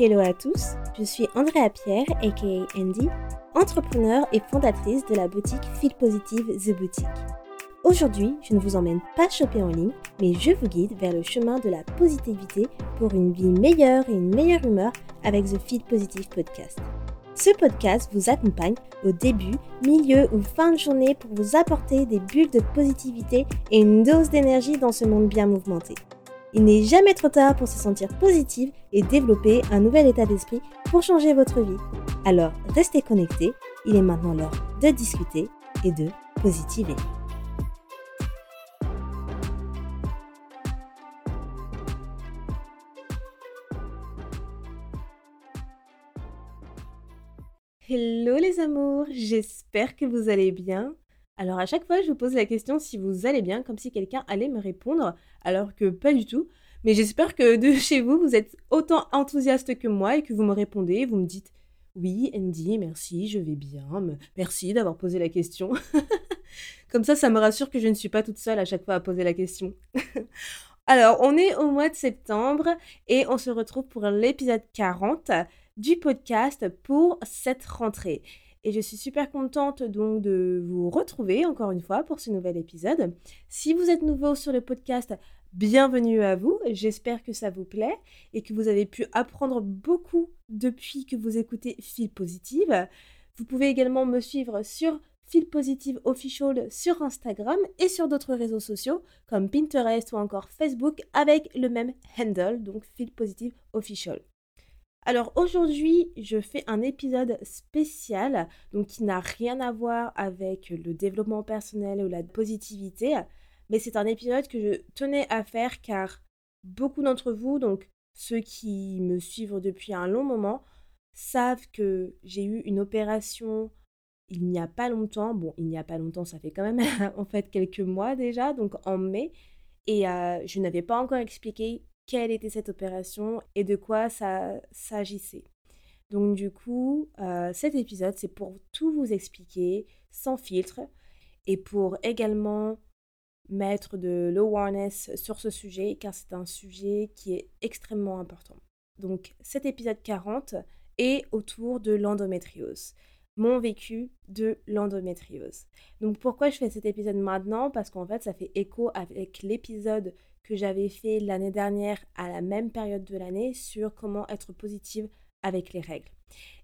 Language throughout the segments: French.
Hello à tous, je suis Andrea Pierre, aka Andy, entrepreneur et fondatrice de la boutique Feel Positive The Boutique. Aujourd'hui, je ne vous emmène pas choper en ligne, mais je vous guide vers le chemin de la positivité pour une vie meilleure et une meilleure humeur avec The Feel Positive Podcast. Ce podcast vous accompagne au début, milieu ou fin de journée pour vous apporter des bulles de positivité et une dose d'énergie dans ce monde bien mouvementé. Il n'est jamais trop tard pour se sentir positive et développer un nouvel état d'esprit pour changer votre vie. Alors restez connectés, il est maintenant l'heure de discuter et de positiver. Hello les amours, j'espère que vous allez bien. Alors à chaque fois, je vous pose la question si vous allez bien, comme si quelqu'un allait me répondre, alors que pas du tout. Mais j'espère que de chez vous, vous êtes autant enthousiaste que moi et que vous me répondez, vous me dites oui, Andy, merci, je vais bien, merci d'avoir posé la question. comme ça, ça me rassure que je ne suis pas toute seule à chaque fois à poser la question. Alors, on est au mois de septembre et on se retrouve pour l'épisode 40 du podcast pour cette rentrée. Et je suis super contente donc de vous retrouver encore une fois pour ce nouvel épisode. Si vous êtes nouveau sur le podcast, bienvenue à vous. J'espère que ça vous plaît et que vous avez pu apprendre beaucoup depuis que vous écoutez Feel Positive. Vous pouvez également me suivre sur Feel Positive Official sur Instagram et sur d'autres réseaux sociaux comme Pinterest ou encore Facebook avec le même handle, donc Feel Positive Official. Alors aujourd'hui, je fais un épisode spécial, donc qui n'a rien à voir avec le développement personnel ou la positivité, mais c'est un épisode que je tenais à faire car beaucoup d'entre vous, donc ceux qui me suivent depuis un long moment, savent que j'ai eu une opération il n'y a pas longtemps. Bon, il n'y a pas longtemps, ça fait quand même en fait quelques mois déjà, donc en mai. Et euh, je n'avais pas encore expliqué quelle était cette opération et de quoi ça s'agissait. Donc du coup, euh, cet épisode, c'est pour tout vous expliquer sans filtre et pour également mettre de l'awareness sur ce sujet car c'est un sujet qui est extrêmement important. Donc cet épisode 40 est autour de l'endométriose, mon vécu de l'endométriose. Donc pourquoi je fais cet épisode maintenant? Parce qu'en fait ça fait écho avec l'épisode que j'avais fait l'année dernière à la même période de l'année sur comment être positive avec les règles.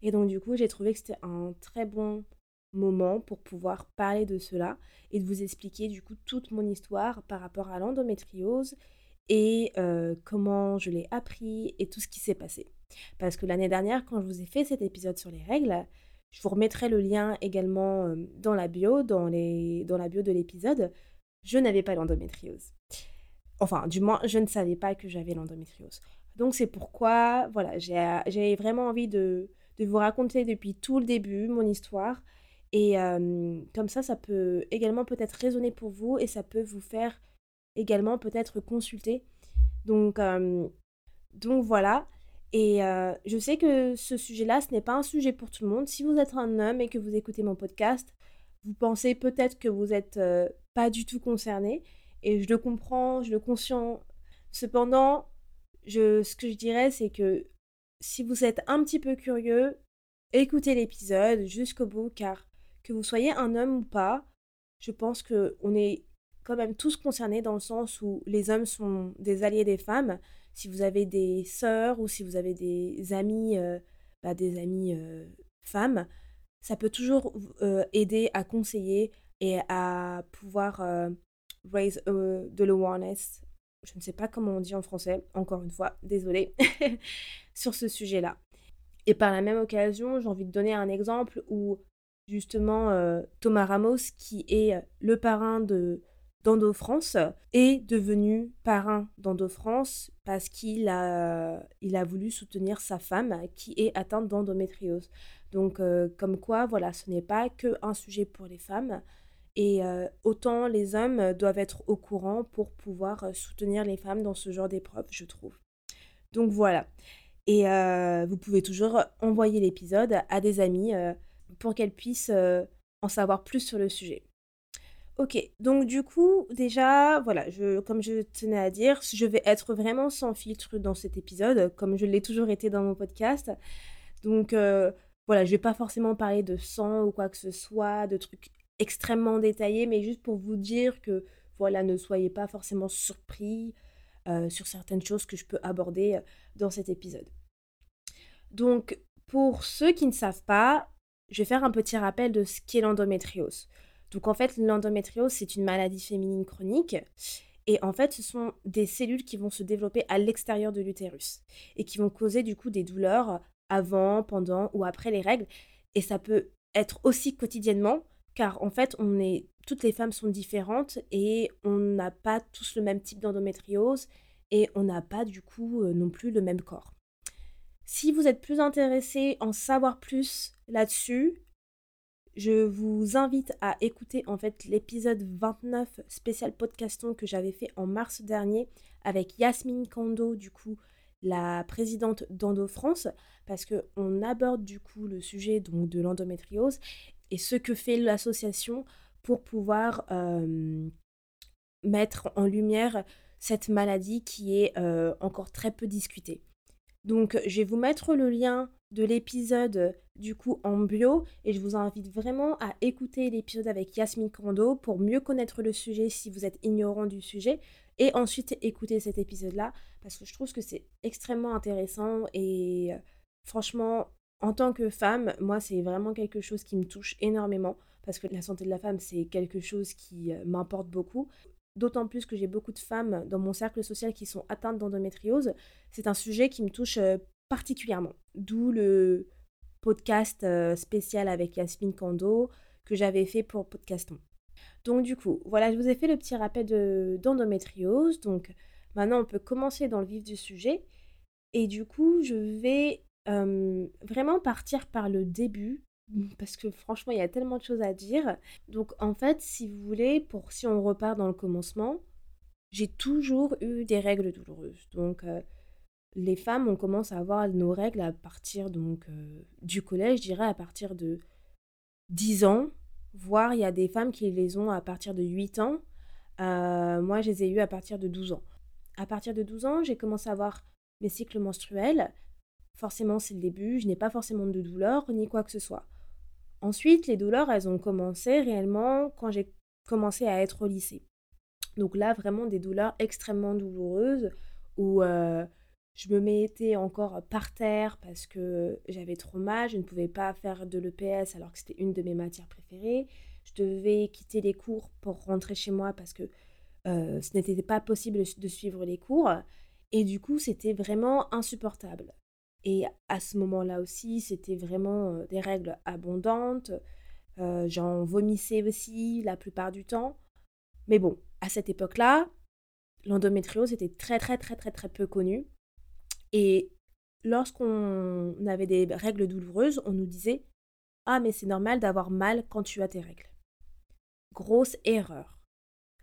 Et donc du coup, j'ai trouvé que c'était un très bon moment pour pouvoir parler de cela et de vous expliquer du coup toute mon histoire par rapport à l'endométriose et euh, comment je l'ai appris et tout ce qui s'est passé. Parce que l'année dernière, quand je vous ai fait cet épisode sur les règles, je vous remettrai le lien également euh, dans la bio, dans, la bio de l'épisode, je n'avais pas l'endométriose. Enfin, du moins, je ne savais pas que j'avais l'endométriose. Donc c'est pourquoi, voilà, j'ai vraiment envie de, vous raconter depuis tout le début mon histoire. Et euh, comme ça, ça peut également peut-être résonner pour vous et ça peut vous faire également peut-être consulter. Donc, euh, donc voilà. Et euh, je sais que ce sujet-là, ce n'est pas un sujet pour tout le monde. Si vous êtes un homme et que vous écoutez mon podcast, vous pensez peut-être que vous n'êtes pas du tout concerné. Et je le comprends, je le conscient. Cependant, je, ce que je dirais, c'est que si vous êtes un petit peu curieux, écoutez l'épisode jusqu'au bout, car que vous soyez un homme ou pas, je pense qu'on est quand même tous concernés dans le sens où les hommes sont des alliés des femmes. Si vous avez des sœurs ou si vous avez des amis, euh, bah, des amis euh, femmes, ça peut toujours euh, aider à conseiller et à pouvoir raise euh, de je ne sais pas comment on dit en français, encore une fois, désolée, sur ce sujet-là. Et par la même occasion, j'ai envie de donner un exemple où justement euh, Thomas Ramos, qui est le parrain de d'Endo France, est devenu parrain d'Endo France parce qu'il a, il a voulu soutenir sa femme qui est atteinte d'endométriose. Donc, euh, comme quoi, voilà, ce n'est pas qu'un sujet pour les femmes, et euh, autant les hommes doivent être au courant pour pouvoir euh, soutenir les femmes dans ce genre d'épreuve, je trouve. Donc voilà. Et euh, vous pouvez toujours envoyer l'épisode à des amis pour qu'elles puissent en savoir plus sur le sujet. OK, donc du coup, déjà, voilà, je comme je tenais à dire, je vais être vraiment sans filtre dans cet épisode, comme je l'ai toujours été dans mon podcast. Donc, voilà, je vais pas forcément parler de sang ou quoi que ce soit, de trucs extrêmement détaillés, mais juste pour vous dire que, voilà, ne soyez pas forcément surpris, heu, sur certaines choses que je peux aborder, heu, dans cet épisode. Donc, pour ceux qui ne savent pas, je vais faire un petit rappel de ce qu'est l'endométriose. Donc en fait, l'endométriose, c'est une maladie féminine chronique. Et en fait, ce sont des cellules qui vont se développer à l'extérieur de l'utérus et qui vont causer du coup des douleurs avant, pendant ou après les règles. Et ça peut être aussi quotidiennement, car en fait, on est, toutes les femmes sont différentes et on n'a pas tous le même type d'endométriose et on n'a pas du coup euh, non plus le même corps. Si vous êtes plus intéressé en savoir plus là-dessus, je vous invite à écouter en fait l'épisode 29 spécial podcaston que j'avais fait en mars dernier avec Yasmine Kando, du coup la présidente d'Endo France, parce qu'on aborde du coup le sujet de l'endométriose et ce que fait l'association pour pouvoir mettre en lumière cette maladie qui est encore très peu discutée. Donc je vais vous mettre le lien de l'épisode du coup en bio et je vous invite vraiment à écouter l'épisode avec Yasmine Kando pour mieux connaître le sujet si vous êtes ignorant du sujet et ensuite écouter cet épisode là parce que je trouve que c'est extrêmement intéressant et franchement en tant que femme moi c'est vraiment quelque chose qui me touche énormément parce que la santé de la femme c'est quelque chose qui euh, m'importe beaucoup d'autant plus que j'ai beaucoup de femmes dans mon cercle social qui sont atteintes d'endométriose c'est un sujet qui me touche particulièrement. D'où le podcast spécial avec Yasmine Kando que j'avais fait pour Podcaston. Donc du coup, voilà, je vous ai fait le petit rappel d'endométriose. Donc maintenant, on peut commencer dans le vif du sujet. Et du coup, je vais vraiment partir par le début parce que franchement, il y a tellement de choses à dire. Donc en fait, si vous voulez, pour si on repart dans le commencement, j'ai toujours eu des règles douloureuses. Donc les femmes, on commence à avoir nos règles à partir donc du collège, je dirais à partir de 10 ans, voire il y a des femmes qui les ont à partir de 8 ans. Moi, je les ai eues à partir de 12 ans. À partir de 12 ans, j'ai commencé à avoir mes cycles menstruels. Forcément, c'est le début, je n'ai pas forcément de douleurs ni quoi que ce soit. Ensuite, les douleurs, elles ont commencé réellement quand j'ai commencé à être au lycée. Donc là, vraiment des douleurs extrêmement douloureuses où euh, je me mettais encore par terre parce que j'avais trop mal, je ne pouvais pas faire de l'EPS alors que c'était une de mes matières préférées. Je devais quitter les cours pour rentrer chez moi parce que euh, ce n'était pas possible de suivre les cours. Et du coup, c'était vraiment insupportable. Et à ce moment-là aussi, c'était vraiment euh, des règles abondantes. Euh, j'en vomissais aussi la plupart du temps. Mais bon, à cette époque-là, l'endométriose était très très très très très peu connue. Et lorsqu'on avait des règles douloureuses, on nous disait Ah, mais c'est normal d'avoir mal quand tu as tes règles. Grosse erreur.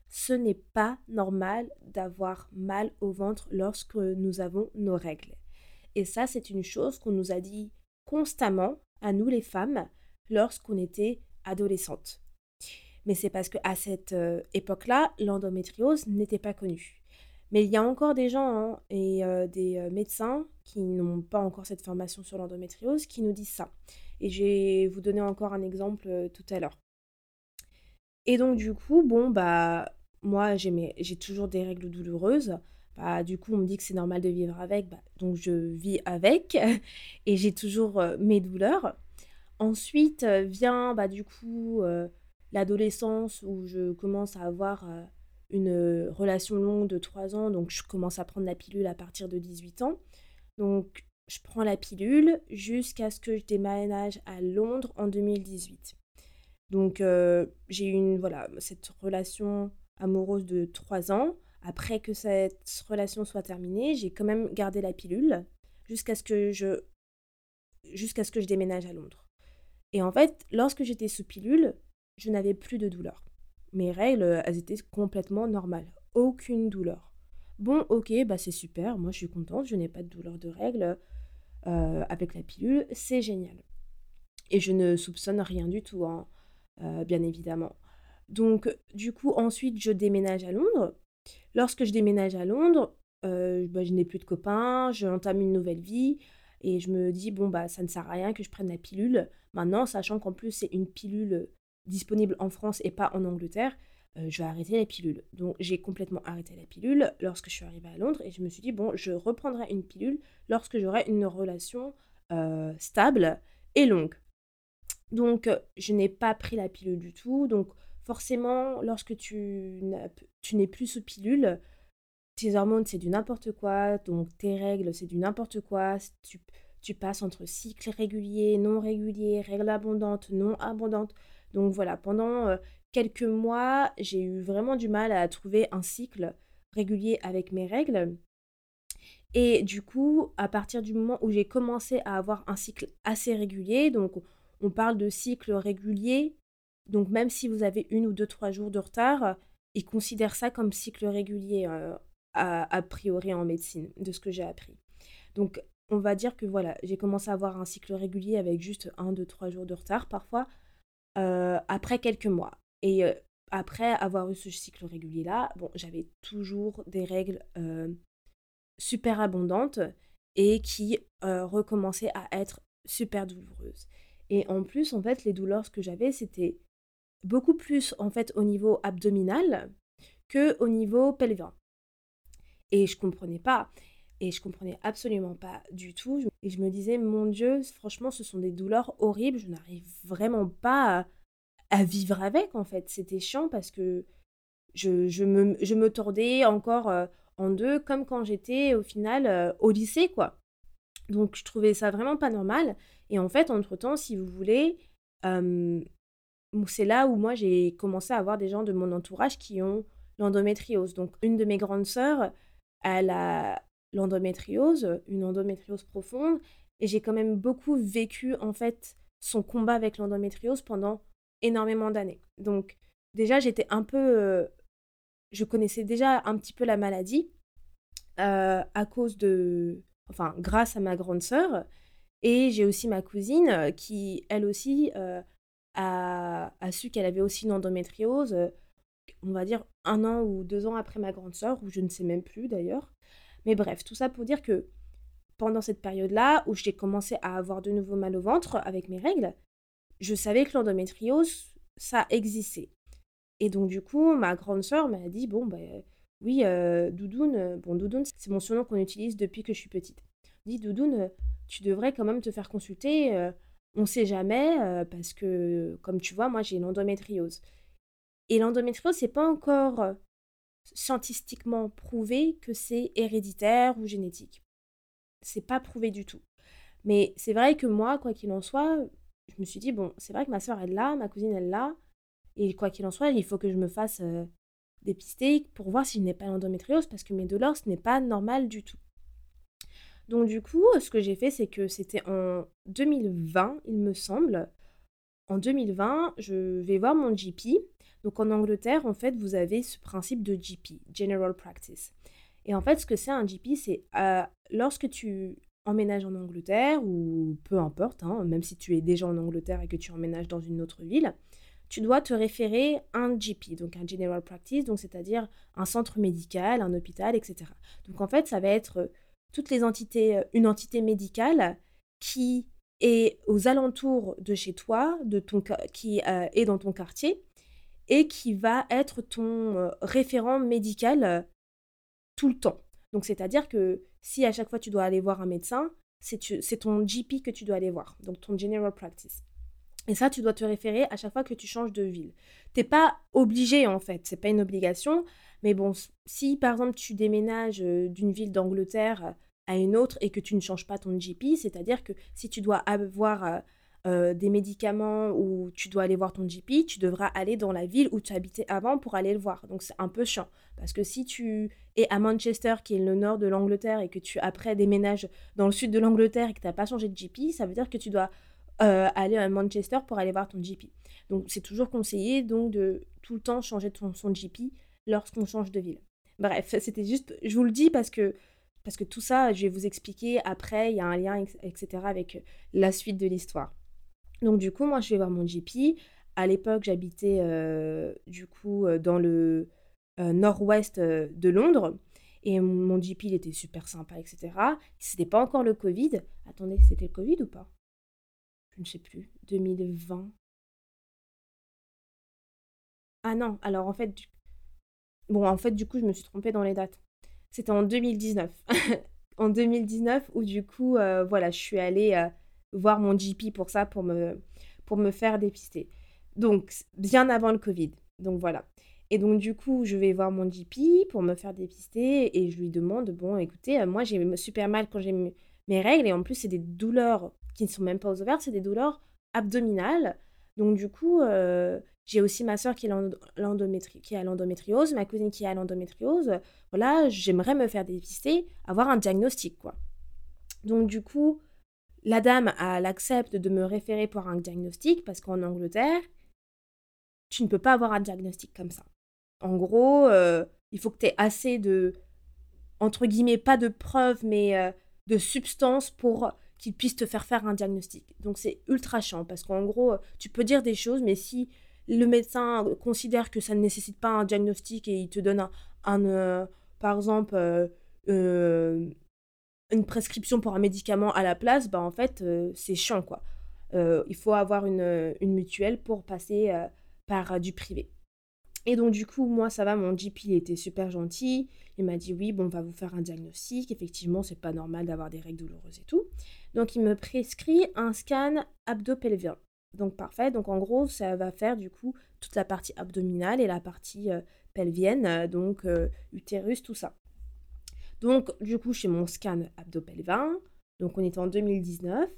Ce n'est pas normal d'avoir mal au ventre lorsque nous avons nos règles. Et ça, c'est une chose qu'on nous a dit constamment à nous les femmes lorsqu'on était adolescentes. Mais c'est parce qu'à cette euh, époque-là, l'endométriose n'était pas connue. Mais il y a encore des gens hein, et euh, des euh, médecins qui n'ont pas encore cette formation sur l'endométriose qui nous disent ça. Et je vais vous donner encore un exemple tout à l'heure. Et donc du coup, bon, bah moi j'ai toujours des règles douloureuses. Bah, du coup, on me dit que c'est normal de vivre avec, bah, donc je vis avec et j'ai toujours mes douleurs. Ensuite vient bah, du coup l'adolescence où je commence à avoir une euh, relation longue de 3 ans, donc je commence à prendre la pilule à partir de 18 ans. Donc je prends la pilule jusqu'à ce que je déménage à Londres en 2018. Donc euh, j'ai eu une, voilà, cette relation amoureuse de 3 ans. Après que cette relation soit terminée, j'ai quand même gardé la pilule jusqu'à ce que je jusqu'à ce que je déménage à Londres. Et en fait, lorsque j'étais sous pilule, je n'avais plus de douleur mes règles, elles étaient complètement normales. Aucune douleur. Bon, ok, bah c'est super, moi je suis contente, je n'ai pas de douleur de règles euh, avec la pilule, c'est génial. Et je ne soupçonne rien du tout, hein, euh, bien évidemment. Donc, du coup, ensuite, je déménage à Londres. Lorsque je déménage à Londres, euh, bah, je n'ai plus de copains, je entame une nouvelle vie et je me dis, bon, bah, ça ne sert à rien que je prenne la pilule. Maintenant, sachant qu'en plus, c'est une pilule disponible en France et pas en Angleterre, euh, je vais arrêter la pilule. Donc, j'ai complètement arrêté la pilule lorsque je suis arrivée à Londres et je me suis dit, bon, je reprendrai une pilule lorsque j'aurai une relation euh, stable et longue. Donc, je n'ai pas pris la pilule du tout. Donc, forcément, lorsque tu n'es plus sous pilule, tes hormones, c'est du n'importe quoi. Donc, tes règles, c'est du n'importe quoi. Tu, tu passes entre cycles réguliers, non réguliers, règles abondantes, non abondantes. Donc, voilà, pendant euh, quelques mois, j'ai eu vraiment du mal à trouver un cycle régulier avec mes règles. Et du coup, à partir du moment où j'ai commencé à avoir un cycle assez régulier, donc on parle de cycle régulier, donc même si vous avez une ou deux, trois jours de retard, ils considèrent ça comme cycle régulier euh, a, priori en médecine, de ce que j'ai appris. Donc on va dire que voilà, j'ai commencé à avoir un cycle régulier avec juste un, deux, trois jours de retard parfois, euh, après quelques mois. Et euh, après avoir eu ce cycle régulier-là, bon, j'avais toujours des règles super abondantes et qui recommençaient à être super douloureuses. Et en plus, en fait, les douleurs que j'avais, c'était beaucoup plus en fait au niveau abdominal que au niveau pelvien. Et je comprenais pas. Et je comprenais absolument pas du tout. Et je me disais, mon Dieu, franchement, ce sont des douleurs horribles. Je n'arrive vraiment pas à, vivre avec, en fait. C'était chiant parce que je, je, me, je me tordais encore en deux, comme quand j'étais au final au lycée, quoi. Donc je trouvais ça vraiment pas normal. Et en fait, entre-temps, si vous voulez, c'est là où moi j'ai commencé à avoir des gens de mon entourage qui ont l'endométriose. Donc une de mes grandes sœurs, elle a l'endométriose, une endométriose profonde, et j'ai quand même beaucoup vécu en fait son combat avec l'endométriose pendant énormément d'années. Donc déjà j'étais un peu, je connaissais déjà un petit peu la maladie à cause de, enfin grâce à ma grande sœur, et j'ai aussi ma cousine qui elle aussi a, su qu'elle avait aussi une endométriose, on va dire un an ou deux ans après ma grande sœur, ou je ne sais même plus d'ailleurs. Mais bref, tout ça pour dire que pendant cette période-là, où j'ai commencé à avoir de nouveau mal au ventre avec mes règles, je savais que l'endométriose, ça existait. Et donc du coup, ma grande sœur m'a dit, bon, ben oui, euh, Doudoune, bon, Doudoune, c'est mon surnom qu'on utilise depuis que je suis petite. Dit, Doudoune, tu devrais quand même te faire consulter. Euh, on sait jamais, euh, parce que, comme tu vois, moi, j'ai une endométriose. Et l'endométriose, c'est pas encore euh, scientifiquement prouvé que c'est héréditaire ou génétique. C'est pas prouvé du tout. Mais c'est vrai que moi, quoi qu'il en soit, je me suis dit, bon, c'est vrai que ma soeur, elle l'a, ma cousine, elle l'a. Et quoi qu'il en soit, il faut que je me fasse euh, dépister pour voir si je n'ai pas l'endométriose, parce que mes douleurs, ce n'est pas normal du tout. Donc du coup, ce que j'ai fait, c'est que c'était en 2020, il me semble. En 2020, je vais voir mon GP. Donc en Angleterre, en fait, vous avez ce principe de GP, General Practice. Et en fait, ce que c'est un GP, c'est euh, lorsque tu emménages en Angleterre, ou peu importe, hein, même si tu es déjà en Angleterre et que tu emménages dans une autre ville, tu dois te référer à un GP, donc un General Practice, donc c'est-à-dire un centre médical, un hôpital, etc. Donc en fait, ça va être toutes les entités, euh, une entité médicale qui est aux alentours de chez toi, de ton, qui euh, est dans ton quartier, et qui va être ton euh, référent médical tout le temps. Donc c'est-à-dire que si à chaque fois tu dois aller voir un médecin, c'est ton GP que tu dois aller voir, donc ton General Practice. Et ça, tu dois te référer à chaque fois que tu changes de ville. T'es pas obligé en fait, c'est pas une obligation. Mais bon, si par exemple tu déménages d'une ville d'Angleterre à une autre et que tu ne changes pas ton GP, c'est-à-dire que si tu dois avoir euh, euh, des médicaments ou tu dois aller voir ton GP, tu devras aller dans la ville où tu habitais avant pour aller le voir. Donc c'est un peu chiant. Parce que si tu es à Manchester, qui est le nord de l'Angleterre, et que tu après déménages dans le sud de l'Angleterre et que tu n'as pas changé de GP, ça veut dire que tu dois euh, aller à Manchester pour aller voir ton GP. Donc c'est toujours conseillé donc de tout le temps changer ton, son GP lorsqu'on change de ville. Bref, c'était juste, je vous le dis parce que parce que tout ça, je vais vous expliquer après, il y a un lien, etc., avec la suite de l'histoire. Donc du coup, moi, je vais voir mon GP. à l'époque, j'habitais du coup dans le nord-ouest de Londres. Et mon GP, il était super sympa, etc. C'était pas encore le Covid. Attendez, c'était le Covid ou pas? Je ne sais plus. 2020. Ah non, alors en fait, bon, en fait, du coup, je me suis trompée dans les dates. C'était en 2019. en 2019, où du coup, voilà, je suis allée voir mon GP pour ça, pour me, pour me faire dépister. Donc, bien avant le Covid. Donc voilà. Et donc, du coup, je vais voir mon GP pour me faire dépister et je lui demande Bon, écoutez, euh, moi, j'ai super mal quand j'ai mes règles et en plus, c'est des douleurs qui ne sont même pas aux ovaires, c'est des douleurs abdominales. Donc, du coup, euh, j'ai aussi ma soeur qui, qui a l'endométriose, ma cousine qui a l'endométriose. Voilà, j'aimerais me faire dépister, avoir un diagnostic, quoi. Donc, du coup, la dame, elle accepte de me référer pour un diagnostic parce qu'en Angleterre, tu ne peux pas avoir un diagnostic comme ça. En gros, euh, il faut que tu aies assez de, entre guillemets, pas de preuves, mais euh, de substances pour qu'ils puissent te faire faire un diagnostic. Donc c'est ultra chiant parce qu'en gros, tu peux dire des choses, mais si le médecin considère que ça ne nécessite pas un diagnostic et il te donne un, euh, par exemple, une prescription pour un médicament à la place, bah en fait, c'est chiant quoi. il faut avoir une, une, mutuelle pour passer par du privé. Et donc, du coup, moi, ça va, mon GP, était super gentil. Il m'a dit, oui, bon, on va vous faire un diagnostic. Effectivement, c'est pas normal d'avoir des règles douloureuses et tout. Donc, il me prescrit un scan abdo-pelvien. Donc, parfait. Donc, en gros, ça va faire, du coup, toute la partie abdominale et la partie euh, pelvienne, euh, donc euh, utérus, tout ça. Donc, du coup, chez mon scan abdo-pelvien. Donc, on est en 2019.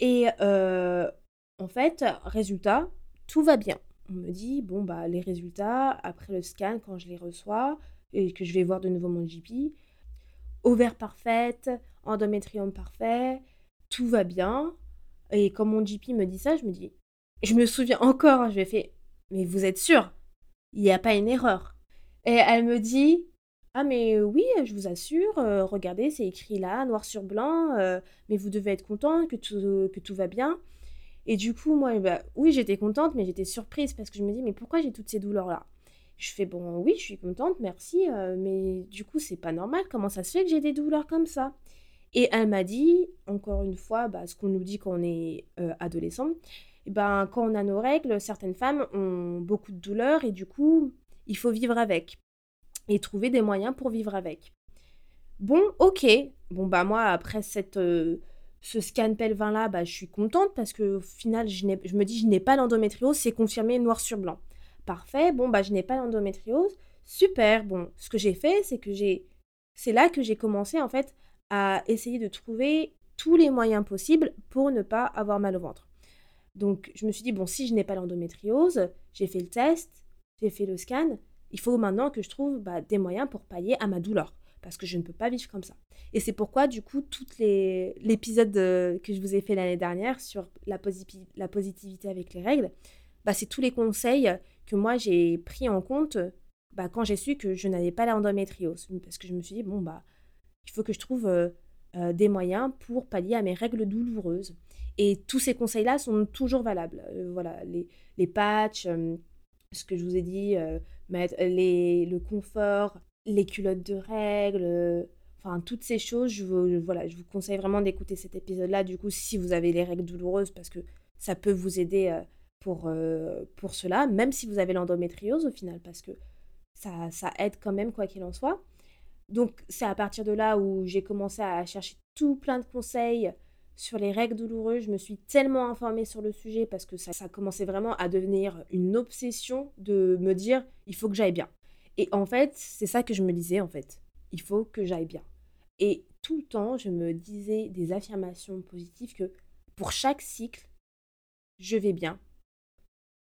Et en fait, résultat, tout va bien on me dit, bon, bah, les résultats, après le scan, quand je les reçois, et que je vais voir de nouveau mon GP, ovaire parfaite, endométrium parfait, tout va bien. Et quand mon GP me dit ça, je me dis, je me souviens encore, hein, je vais faire, mais vous êtes sûr? Il n'y a pas une erreur. Et elle me dit, ah mais oui, je vous assure, euh, regardez, c'est écrit là, noir sur blanc, euh, mais vous devez être content que tout, que tout va bien. Et du coup, moi, bah, oui, j'étais contente, mais j'étais surprise parce que je me dis, mais pourquoi j'ai toutes ces douleurs-là? Je fais, bon, oui, je suis contente, merci, euh, mais du coup, c'est pas normal. Comment ça se fait que j'ai des douleurs comme ça? Et elle m'a dit, encore une fois, bah, ce qu'on nous dit quand on est euh, adolescent, ben, quand on a nos règles, certaines femmes ont beaucoup de douleurs et du coup, il faut vivre avec et trouver des moyens pour vivre avec. Bon, ok. Bon, bah moi, après cette... Euh, ce scan pelvin là, bah, je suis contente parce que au final, je, je me dis, je n'ai pas l'endométriose, c'est confirmé noir sur blanc. Parfait, bon, bah, je n'ai pas l'endométriose, super. Bon, ce que j'ai fait, c'est que j'ai, c'est là que j'ai commencé en fait à essayer de trouver tous les moyens possibles pour ne pas avoir mal au ventre. Donc, je me suis dit, bon, si je n'ai pas l'endométriose, j'ai fait le test, j'ai fait le scan, il faut maintenant que je trouve bah, des moyens pour pallier à ma douleur parce que je ne peux pas vivre comme ça. Et c'est pourquoi, du coup, tout l'épisode que je vous ai fait l'année dernière sur la, la, positivité avec les règles, bah, c'est tous les conseils que moi j'ai pris en compte bah, quand j'ai su que je n'avais pas l'endométriose. Parce que je me suis dit, bon, bah, il faut que je trouve euh, euh, des moyens pour pallier à mes règles douloureuses. Et tous ces conseils-là sont toujours valables. Euh, voilà, les, les patchs, ce que je vous ai dit, mettre les, le confort, les culottes de règles, enfin toutes ces choses. Je vous, voilà, je vous conseille vraiment d'écouter cet épisode-là, du coup, si vous avez les règles douloureuses, parce que ça peut vous aider pour, pour cela, même si vous avez l'endométriose au final, parce que ça, ça aide quand même, quoi qu'il en soit. Donc c'est à partir de là où j'ai commencé à chercher tout plein de conseils sur les règles douloureuses. Je me suis tellement informée sur le sujet parce que ça, ça commençait vraiment à devenir une obsession de me dire il faut que j'aille bien. Et en fait, c'est ça que je me disais, en fait. Il faut que j'aille bien. Et tout le temps, je me disais des affirmations positives que pour chaque cycle, je vais bien.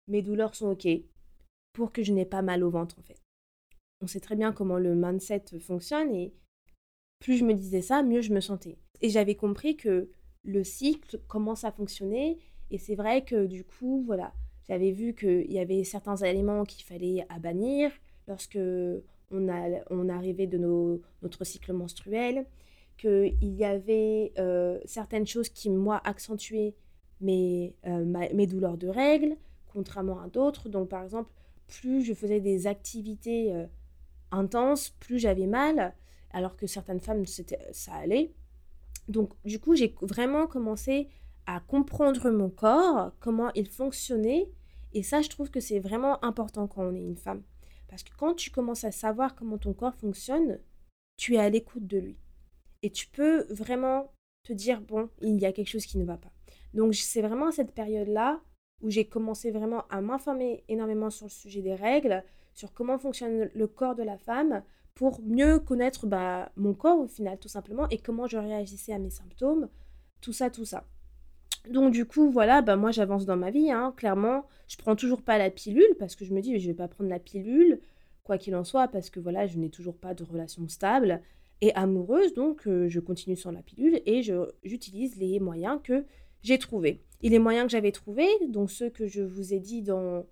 Mes douleurs sont OK. Pour que je n'ai pas mal au ventre, en fait. On sait très bien comment le mindset fonctionne et plus je me disais ça, mieux je me sentais. Et j'avais compris que le cycle commence à fonctionner et c'est vrai que du coup, voilà, j'avais vu qu'il y avait certains aliments qu'il fallait à lorsque on, a, on arrivait de notre cycle menstruel, qu'il y avait euh, certaines choses qui, moi, accentuaient mes, euh, mes douleurs de règles, contrairement à d'autres. Donc par exemple, plus je faisais des activités euh, intenses, plus j'avais mal, alors que certaines femmes, ça allait. Donc du coup, j'ai vraiment commencé à comprendre mon corps, comment il fonctionnait. Et ça, je trouve que c'est vraiment important quand on est une femme. Parce que quand tu commences à savoir comment ton corps fonctionne, tu es à l'écoute de lui. Et tu peux vraiment te dire, bon, il y a quelque chose qui ne va pas. Donc c'est vraiment cette période-là où j'ai commencé vraiment à m'informer énormément sur le sujet des règles, sur comment fonctionne le corps de la femme, pour mieux connaître bah, mon corps au final tout simplement et comment je réagissais à mes symptômes, tout ça, tout ça. Donc du coup, voilà, bah, moi j'avance dans ma vie, hein, clairement. Je prends toujours pas la pilule parce que je me dis, je vais pas prendre la pilule, quoi qu'il en soit, parce que voilà, je n'ai toujours pas de relation stable et amoureuse, donc euh, je continue sur la pilule et j'utilise les moyens que j'ai trouvés. Et les moyens que j'avais trouvés, donc ceux que je vous ai dit dans,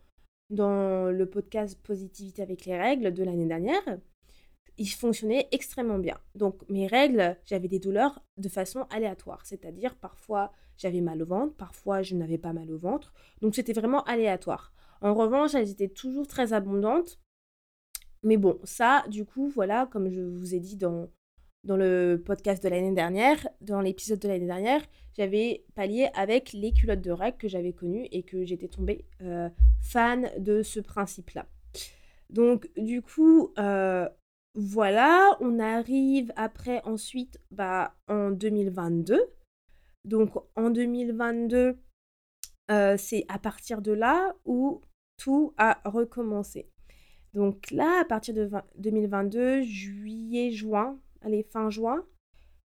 dans le podcast Positivité avec les règles de l'année dernière, ils fonctionnaient extrêmement bien. Donc mes règles, j'avais des douleurs de façon aléatoire, c'est-à-dire parfois j'avais mal au ventre, parfois je n'avais pas mal au ventre, donc c'était vraiment aléatoire. En revanche, elles étaient toujours très abondantes. Mais bon, ça, du coup, voilà, comme je vous ai dit dans, dans le podcast de l'année dernière, dans l'épisode de l'année dernière, j'avais pallié avec les culottes de règles que j'avais connues et que j'étais tombée euh, fan de ce principe-là. Donc du coup, euh, voilà, on arrive après ensuite bah, en 2022. Donc en 2022, euh, c'est à partir de là où tout a recommencé. Donc là, à partir de 2022, juillet, juin, allez, fin juin.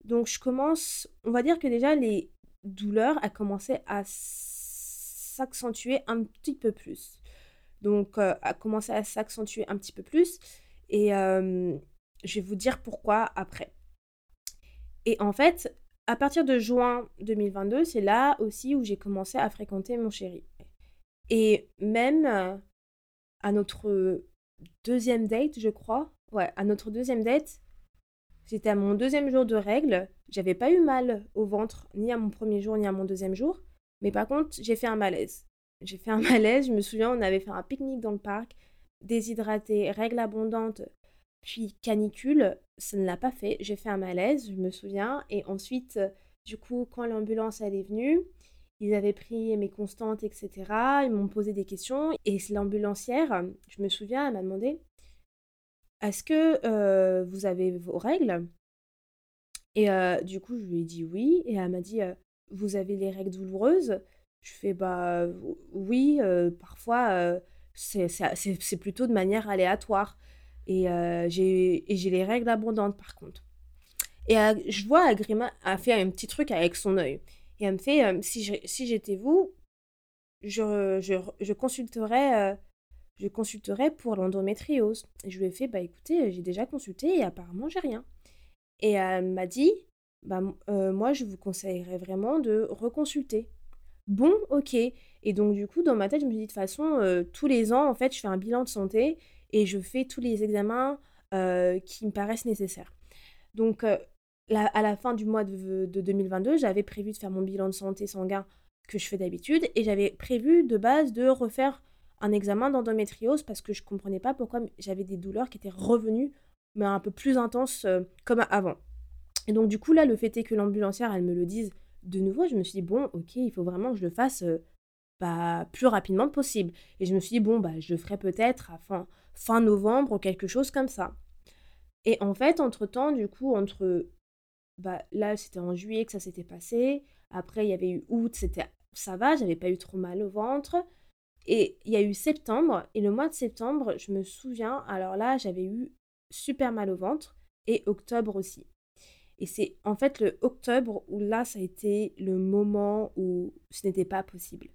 Donc je commence, on va dire que déjà les douleurs a commencé à s'accentuer un petit peu plus. Donc euh, a commencé à s'accentuer un petit peu plus. Et euh, je vais vous dire pourquoi après. Et en fait, à partir de juin 2022, c'est là aussi où j'ai commencé à fréquenter mon chéri. Et même euh, à notre deuxième date, je crois, ouais, à notre deuxième date, J'étais à mon deuxième jour de règles. J'avais pas eu mal au ventre, ni à mon premier jour, ni à mon deuxième jour. Mais par contre, j'ai fait un malaise. J'ai fait un malaise. Je me souviens, on avait fait un pique-nique dans le parc, déshydraté, règles abondantes, puis canicule. Ça ne l'a pas fait. J'ai fait un malaise, je me souviens. Et ensuite, du coup, quand l'ambulance elle est venue, ils avaient pris mes constantes, etc. Ils m'ont posé des questions. Et l'ambulancière, je me souviens, elle m'a demandé est-ce que vous avez vos règles? Et du coup, je lui ai dit oui. Et elle m'a dit Vous avez les règles douloureuses? Je fais Bah oui, parfois, c'est plutôt de manière aléatoire. Et j'ai les règles abondantes par contre. Et je vois Agrima a fait un petit truc avec son œil. Et elle me fait Si j'étais vous, je, je, je consulterais je consulterai pour l'endométriose. Je lui ai fait, bah écoutez, j'ai déjà consulté et apparemment j'ai rien. Et elle m'a dit, bah euh, moi je vous conseillerais vraiment de reconsulter. Bon, ok. Et donc du coup, dans ma tête, je me dis de toute façon, euh, tous les ans, en fait, je fais un bilan de santé et je fais tous les examens euh, qui me paraissent nécessaires. Donc à la fin du mois de, de 2022, j'avais prévu de faire mon bilan de santé sanguin que je fais d'habitude et j'avais prévu de base de refaire un examen d'endométriose parce que je comprenais pas pourquoi j'avais des douleurs qui étaient revenues, mais un peu plus intenses euh, comme avant. Et donc du coup là, le fait est que l'ambulancière, elle me le dise de nouveau, je me suis dit, bon, ok, il faut vraiment que je le fasse euh, bah, plus rapidement possible. Et je me suis dit, bon, bah, je le ferai peut-être fin, fin novembre ou quelque chose comme ça. Et en fait, entre-temps, du coup, entre... Bah, là, c'était en juillet que ça s'était passé. Après, il y avait eu août, c'était ça va, j'avais pas eu trop mal au ventre. Et il y a eu septembre, et le mois de septembre, je me souviens, alors là, j'avais eu super mal au ventre, et octobre aussi. Et c'est en fait le octobre où là, ça a été le moment où ce n'était pas possible.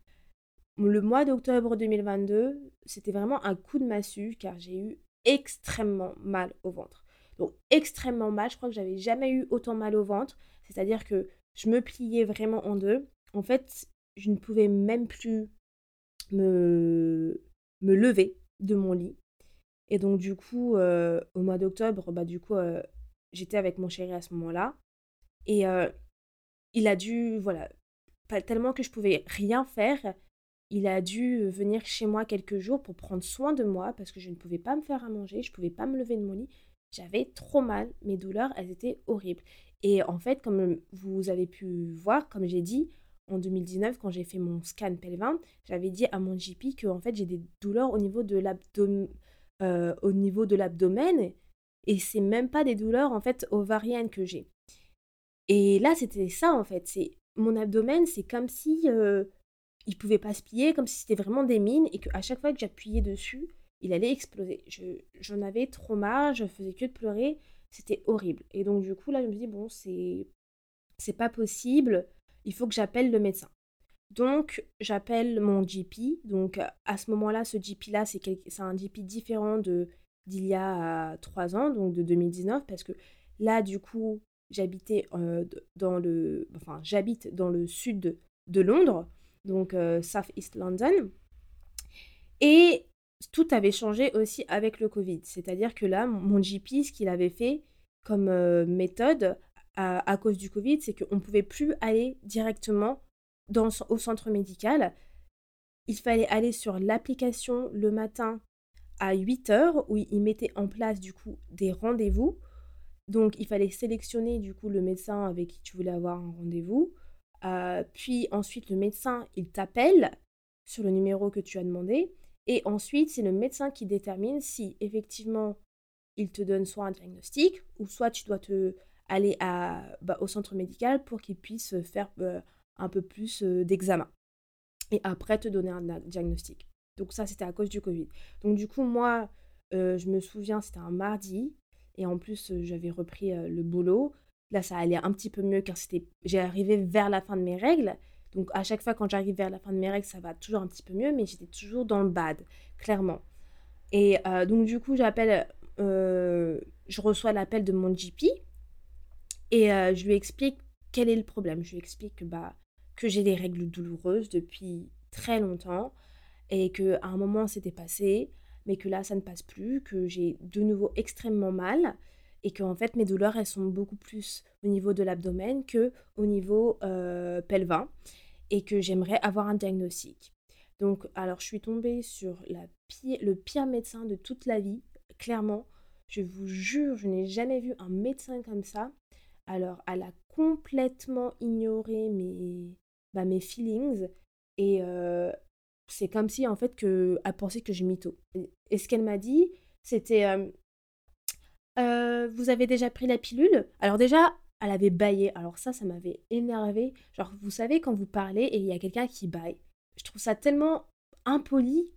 Le mois d'octobre 2022, c'était vraiment un coup de massue car j'ai eu extrêmement mal au ventre. Donc extrêmement mal, je crois que j'avais jamais eu autant mal au ventre, c'est-à-dire que je me pliais vraiment en deux. En fait, je ne pouvais même plus me, me lever de mon lit. Et donc, du coup, euh, au mois d'octobre, bah, du coup, euh, j'étais avec mon chéri à ce moment-là. Et euh, il a dû, voilà, tellement que je pouvais rien faire. il a dû venir chez moi quelques jours pour prendre soin de moi parce que je ne pouvais pas me faire à manger, je ne pouvais pas me lever de mon lit. J'avais trop mal, mes douleurs, elles étaient horribles. Et en fait, comme vous avez pu voir, comme j'ai dit, en 2019, quand j'ai fait mon scan pelvin, j'avais dit à mon GP que en fait, j'ai des douleurs au niveau de l'abdomen, euh, au niveau de l'abdomen, et c'est même pas des douleurs en fait ovariennes que j'ai. Et là, c'était ça en fait. C'est mon abdomen, c'est comme si euh, il pouvait pas se plier, comme si c'était vraiment des mines, et qu'à chaque fois que j'appuyais dessus, il allait exploser. J'en avais trop marre, je faisais que de pleurer, c'était horrible. Et donc du coup là, je me dis bon, c'est c'est pas possible, il faut que j'appelle le médecin. Donc j'appelle mon GP. Donc à ce moment-là, ce GP là, c'est un GP différent de d'il y a trois ans, donc de 2019, parce que là du coup j'habitais euh, dans le, enfin j'habite dans le sud de Londres, donc euh, South East London. Et tout avait changé aussi avec le Covid. C'est-à-dire que là, mon GP, ce qu'il avait fait comme euh, méthode à, cause du Covid, c'est qu'on ne pouvait plus aller directement au centre médical. Il fallait aller sur l'application le matin à 8 heures où il mettait en place du coup des rendez-vous. Donc il fallait sélectionner du coup le médecin avec qui tu voulais avoir un rendez-vous. Euh, puis ensuite le médecin il t'appelle sur le numéro que tu as demandé. Et ensuite, c'est le médecin qui détermine si effectivement il te donne soit un diagnostic ou soit tu dois te aller bah, au centre médical pour qu'il puisse faire euh, un peu plus euh, d'examen. Et après te donner un diagnostic. Donc ça, c'était à cause du Covid. Donc du coup, moi, euh, je me souviens, c'était un mardi. Et en plus, j'avais repris le boulot. Là, ça allait un petit peu mieux car j'ai arrivé vers la fin de mes règles. Donc à chaque fois quand j'arrive vers la fin de mes règles, ça va toujours un petit peu mieux, mais j'étais toujours dans le bad, clairement. Et donc du coup, j'appelle, je reçois l'appel de mon GP et euh, je lui explique quel est le problème. Je lui explique que, bah, que j'ai des règles douloureuses depuis très longtemps et qu'à un moment c'était passé, mais que là ça ne passe plus, que j'ai de nouveau extrêmement mal et que en fait mes douleurs elles sont beaucoup plus au niveau de l'abdomen que au niveau pelvin et que j'aimerais avoir un diagnostic. Donc, alors, je suis tombée sur la le pire médecin de toute la vie. Clairement, je vous jure, je n'ai jamais vu un médecin comme ça. Alors, elle a complètement ignoré mes, bah, mes feelings et euh, c'est comme si, en fait, que, elle pensait que je mytho. Et ce qu'elle m'a dit, c'était euh, euh, Vous avez déjà pris la pilule? Alors, déjà, elle avait baillé. Alors ça, ça m'avait énervé. Genre, vous savez, quand vous parlez et il y a quelqu'un qui baille, je trouve ça tellement impoli,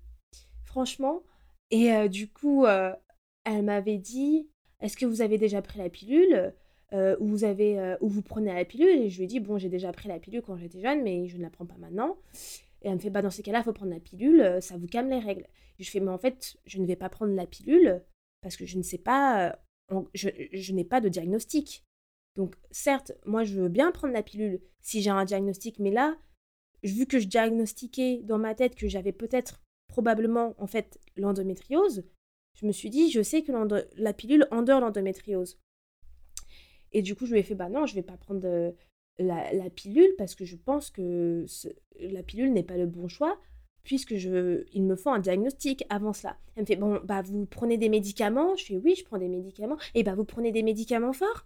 franchement. Et du coup, elle m'avait dit, est-ce que vous avez déjà pris la pilule? Euh, ou, vous avez, ou vous prenez la pilule Et je lui dit, bon, j'ai déjà pris la pilule quand j'étais jeune, mais je ne la prends pas maintenant. Et elle me fait, bah dans ces cas-là, il faut prendre la pilule, ça vous calme les règles. je fais, mais en fait, je ne vais pas prendre la pilule parce que je ne sais pas, je n'ai pas de diagnostic. Donc certes, moi je veux bien prendre la pilule si j'ai un diagnostic, mais là, vu que je diagnostiquais dans ma tête que j'avais peut-être probablement en fait l'endométriose, je me suis dit, je sais que la pilule endort l'endométriose. Et du coup, je lui ai fait, bah non, je vais pas prendre euh, la, pilule parce que je pense que la pilule n'est pas le bon choix puisque je, il me faut un diagnostic avant cela. Elle me fait, bon, bah vous prenez des médicaments? Je fais, oui, je prends des médicaments. Et bah vous prenez des médicaments forts?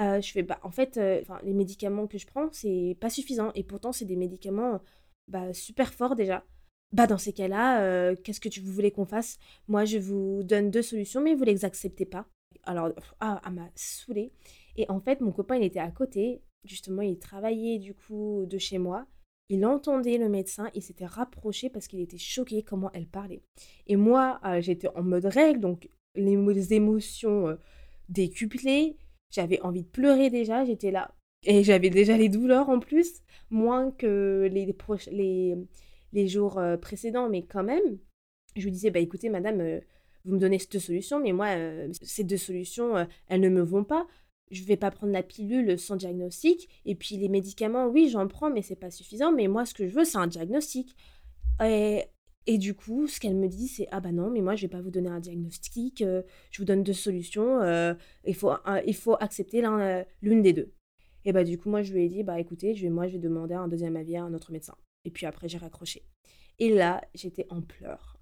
Euh, je fais, bah, en fait, euh, les médicaments que je prends, c'est pas suffisant. Et pourtant, c'est des médicaments bah, super forts déjà. Bah, dans ces cas-là, euh, qu'est-ce que tu, vous voulez qu'on fasse? Moi, je vous donne deux solutions, mais vous les acceptez pas. Alors, ah, elle m'a saoulée. Et en fait, mon copain, il était à côté. Justement, il travaillait du coup de chez moi. Il entendait le médecin, il s'était rapproché parce qu'il était choqué comment elle parlait. Et moi, j'étais en mode règle, donc les émotions décuplées. J'avais envie de pleurer déjà, j'étais là. Et j'avais déjà les douleurs en plus, moins que les, les, les jours euh, précédents, mais quand même. Je lui disais, bah écoutez, madame, euh, vous me donnez ces deux solutions, mais moi, euh, ces deux solutions, elles ne me vont pas. Je vais pas prendre la pilule sans diagnostic. Et puis les médicaments, oui, j'en prends, mais c'est pas suffisant. Mais moi, ce que je veux, c'est un diagnostic. Et et du coup, ce qu'elle me dit, c'est Ah bah non, mais moi, je vais pas vous donner un diagnostic, euh, je vous donne deux solutions, euh, il, faut, il faut accepter euh, l'une des deux. Et bah du coup, moi, je lui ai dit Bah écoutez, je moi, je vais demander un deuxième avis à un autre médecin. Et puis après, j'ai raccroché. Et là, j'étais en pleurs.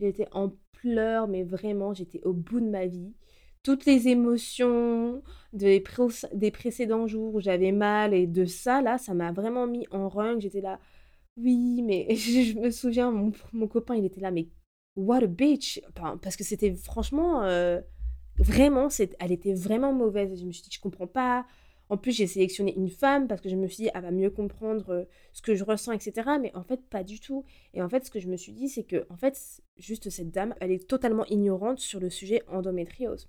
J'étais en pleurs, mais vraiment, j'étais au bout de ma vie. Toutes les émotions des, des précédents jours où j'avais mal et de ça, là, ça m'a vraiment mis en rung. J'étais là, oui, mais je, me souviens, mon, mon, copain, il était là, mais what a bitch Parce que c'était franchement, euh, vraiment, elle était vraiment mauvaise. Je me suis dit, je comprends pas. En plus, j'ai sélectionné une femme parce que je me suis dit, elle va mieux comprendre euh, ce que je ressens, etc. Mais en fait, pas du tout. Et en fait, ce que je me suis dit, c'est que, en fait, juste cette dame, elle est totalement ignorante sur le sujet endométriose.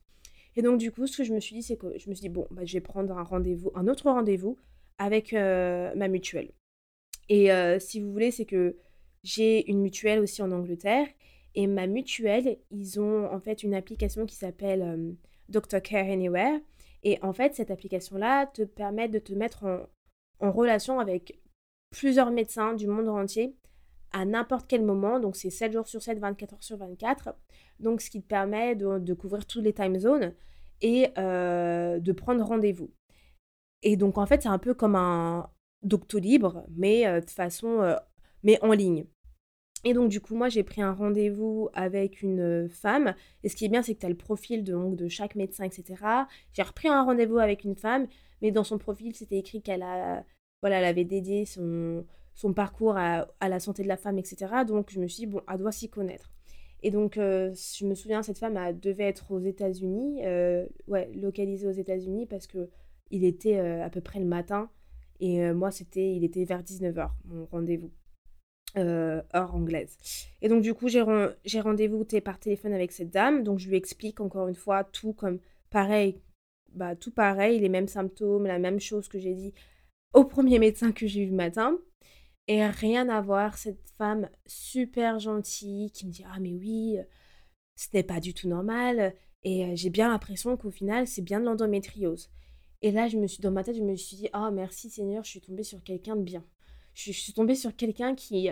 Et donc, du coup, ce que je me suis dit, c'est que je me suis dit, bon, bah, je vais prendre un rendez-vous, un autre rendez-vous avec euh, ma mutuelle. Et euh, si vous voulez, c'est que j'ai une mutuelle aussi en Angleterre. Et ma mutuelle, ils ont en fait une application qui s'appelle Dr. Care Anywhere. Et en fait, cette application-là te permet de te mettre en, relation avec plusieurs médecins du monde entier à n'importe quel moment. Donc, c'est 7 jours sur 7, 24 heures sur 24. Donc, ce qui te permet de, couvrir toutes les time zones et euh, de prendre rendez-vous. Et donc, en fait, c'est un peu comme un Doctolib, mais euh, de façon, euh, mais en ligne. Et donc, du coup, moi, j'ai pris un rendez-vous avec une femme. Et ce qui est bien, c'est que tu as le profil de, donc, de chaque médecin, etc. J'ai repris un rendez-vous avec une femme, mais dans son profil, c'était écrit qu'elle a, voilà, elle avait dédié son, son parcours à, la santé de la femme, etc. Donc, je me suis dit, bon, elle doit s'y connaître. Et donc, je me souviens, cette femme elle devait être aux États-Unis, ouais, localisée aux États-Unis, parce que il était à peu près le matin. Et moi, c'était, il était vers 19h, mon rendez-vous. Euh, heure anglaise. Et donc du coup, j'ai, rendez-vous par téléphone avec cette dame. Donc je lui explique encore une fois tout comme pareil, bah, tout pareil, les mêmes symptômes, la même chose que j'ai dit au premier médecin que j'ai eu le matin. Et rien à voir, cette femme super gentille qui me dit Ah, mais oui, ce n'est pas du tout normal. Et euh, j'ai bien l'impression qu'au final, c'est bien de l'endométriose. Et là, je me suis dans ma tête, je me suis dit Ah, merci Seigneur, je suis tombée sur quelqu'un de bien je, suis tombée sur quelqu'un qui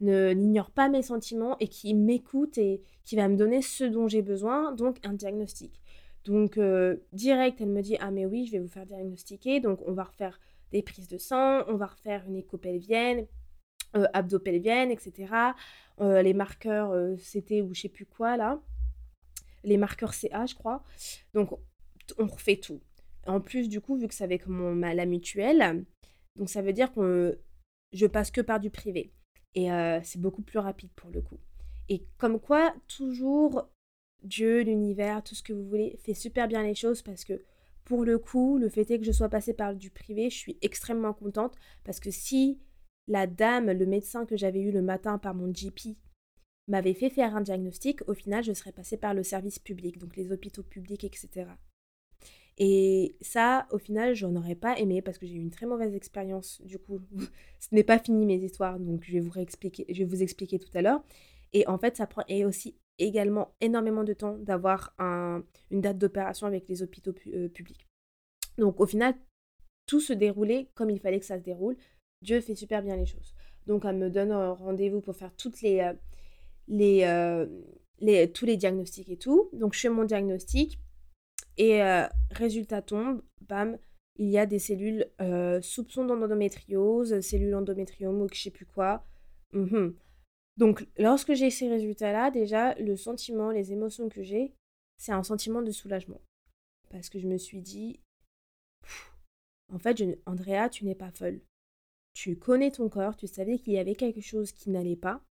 ne n'ignore pas mes sentiments et qui m'écoute et qui va me donner ce dont j'ai besoin, donc un diagnostic. Donc euh, direct, elle me dit ah mais oui, je vais vous faire diagnostiquer, donc on va refaire des prises de sang, on va refaire une écho pelvienne, euh, abdo-pelvienne, etc. Euh, les marqueurs CT ou je sais plus quoi là, les marqueurs CA je crois. Donc on refait tout. En plus du coup vu que c'est avec mon la mutuelle, donc ça veut dire qu'on je passe que par du privé. Et euh, c'est beaucoup plus rapide pour le coup. Et comme quoi, toujours Dieu, l'univers, tout ce que vous voulez, fait super bien les choses parce que pour le coup, le fait est que je sois passée par du privé, je suis extrêmement contente parce que si la dame, le médecin que j'avais eu le matin par mon GP, m'avait fait faire un diagnostic, au final, je serais passée par le service public, donc les hôpitaux publics, etc. Et ça, au final, j'en aurais pas aimé parce que j'ai eu une très mauvaise expérience. Du coup, ce n'est pas fini mes histoires, donc je vais vous expliquer, je vais vous expliquer tout à l'heure. Et en fait, ça prend aussi également énormément de temps d'avoir un, une date d'opération avec les hôpitaux euh, publics. Donc au final, tout se déroulait comme il fallait que ça se déroule. Dieu fait super bien les choses. Donc elle me donne un rendez-vous pour faire toutes les, euh, euh, les, tous les diagnostics et tout. Donc je fais mon diagnostic. Et euh, résultat tombe, bam, il y a des cellules euh, soupçons d'endométriose, cellules endométriome ou je sais plus quoi. Mhm. Donc lorsque j'ai ces résultats-là, déjà, le sentiment, les émotions que j'ai, c'est un sentiment de soulagement. Parce que je me suis dit, en fait, Andrea, tu n'es pas folle. Tu connais ton corps, tu savais qu'il y avait quelque chose qui n'allait pas.